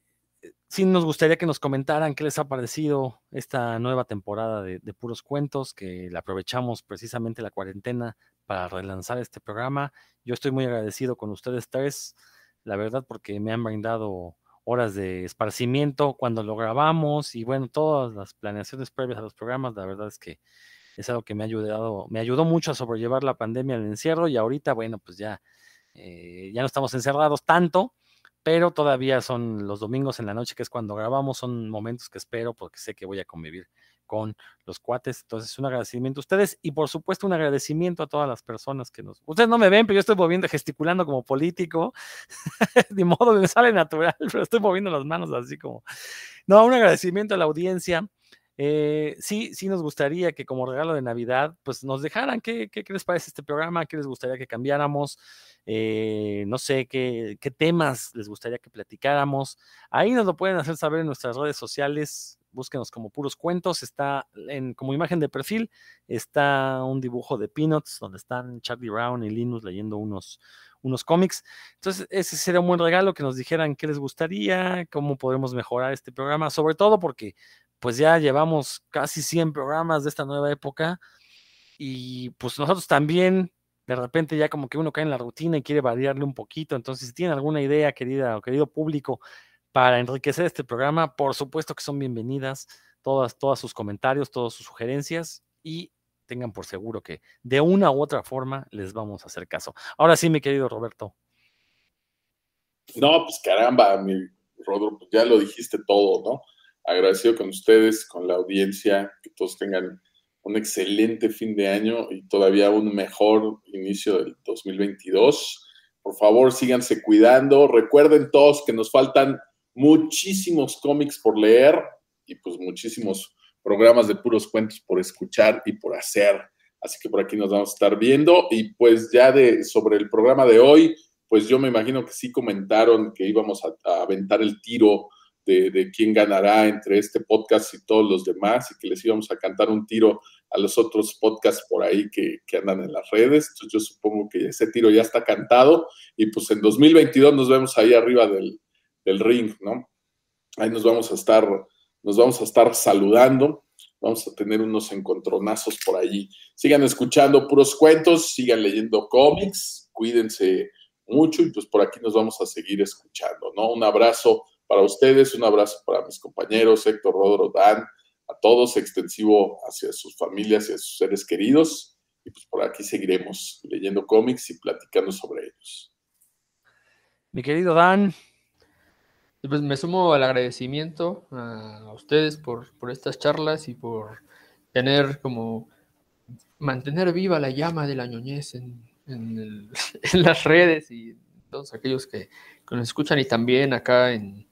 sí nos gustaría que nos comentaran qué les ha parecido esta nueva temporada de, puros cuentos, que la aprovechamos precisamente la cuarentena para relanzar este programa. Yo estoy muy agradecido con ustedes tres, la verdad, porque me han brindado horas de esparcimiento cuando lo grabamos y bueno, todas las planeaciones previas a los programas, la verdad es que es algo que me ha ayudado, me ayudó mucho a sobrellevar la pandemia, el encierro, y ahorita, bueno, pues ya, eh, ya no estamos encerrados tanto, pero todavía son los domingos en la noche, que es cuando grabamos, son momentos que espero porque sé que voy a convivir con los cuates. Entonces, un agradecimiento a ustedes y por supuesto un agradecimiento a todas las personas que nos... Ustedes no me ven, pero yo estoy moviendo, gesticulando como político. de modo me sale natural, pero estoy moviendo las manos así como... No, un agradecimiento a la audiencia eh, sí, sí nos gustaría que como regalo de Navidad, pues nos dejaran qué, qué, les parece este programa, qué les gustaría que cambiáramos, eh, no sé, qué, qué temas les gustaría que platicáramos. Ahí nos lo pueden hacer saber en nuestras redes sociales, búsquenos como puros cuentos, está en, como imagen de perfil, está un dibujo de Peanuts, donde están Charlie Brown y Linus leyendo unos, unos cómics. Entonces, ese sería un buen regalo que nos dijeran qué les gustaría, cómo podemos mejorar este programa, sobre todo porque pues ya llevamos casi 100 programas de esta nueva época y pues nosotros también de repente ya como que uno cae en la rutina y quiere variarle un poquito. Entonces, si tienen alguna idea, querida o querido público, para enriquecer este programa, por supuesto que son bienvenidas todas, todas sus comentarios, todas sus sugerencias y tengan por seguro que de una u otra forma les vamos a hacer caso. Ahora sí, mi querido Roberto. No, pues caramba, mi Rodro, pues ya lo dijiste todo, ¿no? Agradecido con ustedes, con la audiencia, que todos tengan un excelente fin de año y todavía un mejor inicio del 2022. Por favor, síganse cuidando. Recuerden todos que nos faltan muchísimos cómics por leer y pues muchísimos programas de puros cuentos por escuchar y por hacer. Así que por aquí nos vamos a estar viendo. Y pues ya de sobre el programa de hoy, pues yo me imagino que sí comentaron que íbamos a, aventar el tiro de, quién ganará entre este podcast y todos los demás y que les íbamos a cantar un tiro a los otros podcasts por ahí que, que andan en las redes. Entonces yo supongo que ese tiro ya está cantado y pues en 2022 nos vemos ahí arriba del, del ring, ¿no? Ahí nos vamos a estar, nos vamos a estar saludando. Vamos a tener unos encontronazos por allí. Sigan escuchando puros cuentos, sigan leyendo cómics, cuídense mucho y pues por aquí nos vamos a seguir escuchando, ¿no? Un abrazo para ustedes, un abrazo para mis compañeros, Héctor Rodro, Dan, a todos, extensivo hacia sus familias y a sus seres queridos. Y pues por aquí seguiremos leyendo cómics y platicando sobre ellos. Mi querido Dan. Pues me sumo al agradecimiento a ustedes por, por estas charlas y por tener como mantener viva la llama de la ñoñez en, en, las redes y todos aquellos que, que, nos escuchan y también acá en,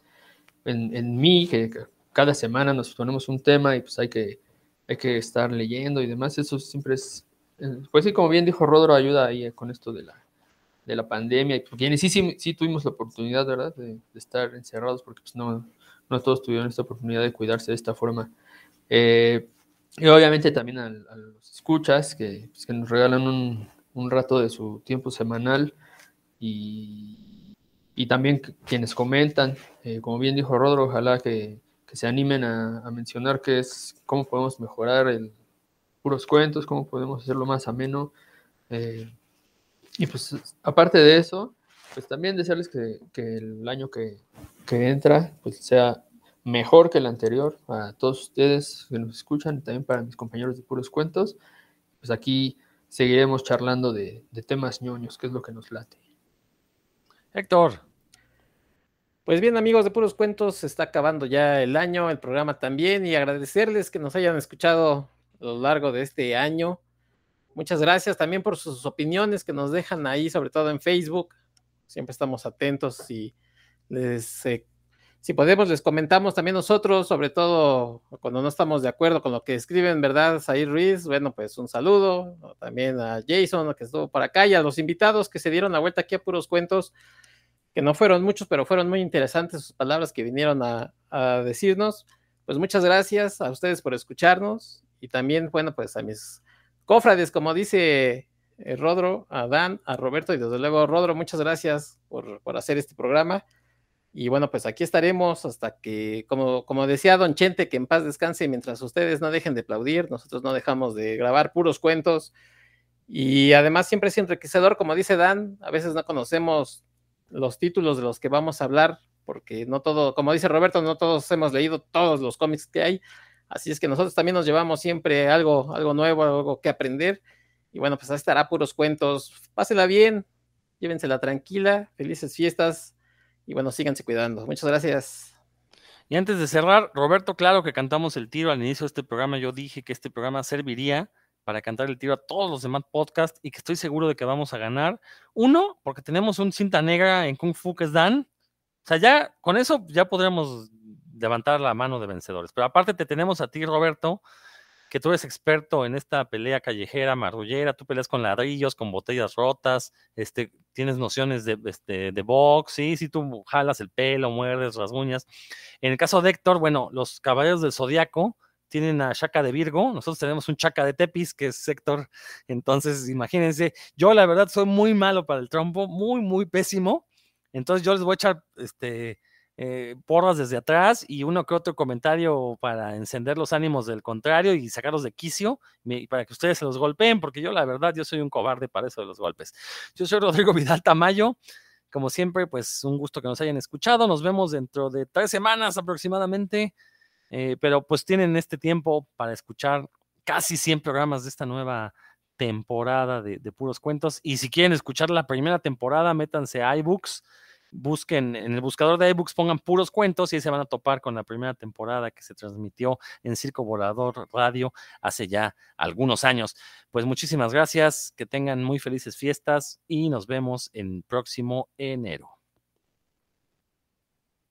en, mí, que, cada semana nos ponemos un tema y pues hay que, hay que estar leyendo y demás. Eso siempre es, eh, pues sí, como bien dijo Rodro, ayuda ahí con esto de la, de la pandemia. Y quienes sí, sí, sí tuvimos la oportunidad, ¿verdad?, de, estar encerrados porque pues no, no todos tuvieron esta oportunidad de cuidarse de esta forma. Eh, y obviamente también a, los escuchas que, pues, que nos regalan un, un rato de su tiempo semanal y y también quienes comentan, eh, como bien dijo Rodro, ojalá que, se animen a, mencionar qué es, cómo podemos mejorar el puros cuentos, cómo podemos hacerlo más ameno. Eh, y pues aparte de eso, pues también desearles que, el año que, entra pues sea mejor que el anterior a todos ustedes que nos escuchan y también para mis compañeros de puros cuentos. Pues aquí seguiremos charlando de, de temas ñoños, que es lo que nos late. Héctor. Pues bien, amigos de Puros Cuentos, se está acabando ya el año, el programa también, y agradecerles que nos hayan escuchado a lo largo de este año. Muchas gracias también por sus opiniones que nos dejan ahí, sobre todo en Facebook. Siempre estamos atentos y les, eh, si podemos, les comentamos también nosotros, sobre todo cuando no estamos de acuerdo con lo que escriben, ¿verdad? Said Ruiz, bueno, pues un saludo. También a Jason, que estuvo por acá, y a los invitados que se dieron la vuelta aquí a Puros Cuentos que no fueron muchos, pero fueron muy interesantes sus palabras que vinieron a, decirnos. Pues muchas gracias a ustedes por escucharnos y también, bueno, pues a mis cofrades, como dice eh, Rodro, a Dan, a Roberto y desde luego Rodro, muchas gracias por, hacer este programa. Y bueno, pues aquí estaremos hasta que, como, como decía Don Chente, que en paz descanse mientras ustedes no dejen de aplaudir, nosotros no dejamos de grabar puros cuentos. Y además siempre es enriquecedor, como dice Dan, a veces no conocemos los títulos de los que vamos a hablar, porque no todo, como dice Roberto, no todos hemos leído todos los cómics que hay, así es que nosotros también nos llevamos siempre algo, algo nuevo, algo que aprender, y bueno, pues ahí estará puros cuentos, pásela bien, llévensela tranquila, felices fiestas, y bueno, síganse cuidando. Muchas gracias. Y antes de cerrar, Roberto, claro que cantamos el tiro al inicio de este programa, yo dije que este programa serviría para cantar el tiro a todos los demás podcasts y que estoy seguro de que vamos a ganar. Uno, porque tenemos un cinta negra en Kung Fu que es Dan. O sea, ya con eso ya podríamos levantar la mano de vencedores. Pero aparte te tenemos a ti, Roberto, que tú eres experto en esta pelea callejera, marrullera, tú peleas con ladrillos, con botellas rotas, este, tienes nociones de, este, de box, sí, sí, tú jalas el pelo, muerdes, rasguñas. En el caso de Héctor, bueno, los caballeros del zodiaco, tienen a Chaca de Virgo, nosotros tenemos un Chaca de Tepis, que es sector, entonces imagínense, yo la verdad soy muy malo para el trompo, muy, muy pésimo, entonces yo les voy a echar este, eh, porras desde atrás y uno que otro comentario para encender los ánimos del contrario y sacarlos de quicio, para que ustedes se los golpeen, porque yo la verdad, yo soy un cobarde para eso de los golpes. Yo soy Rodrigo Vidal Tamayo. Como siempre, pues un gusto que nos hayan escuchado. Nos vemos dentro de tres semanas aproximadamente. Eh, pero pues tienen este tiempo para escuchar casi 100 programas de esta nueva temporada de, puros cuentos. Y si quieren escuchar la primera temporada, métanse a iBooks busquen en el buscador de iBooks, pongan puros cuentos y ahí se van a topar con la primera temporada que se transmitió en Circo Volador Radio hace ya algunos años. Pues muchísimas gracias, que tengan muy felices fiestas y nos vemos en próximo enero.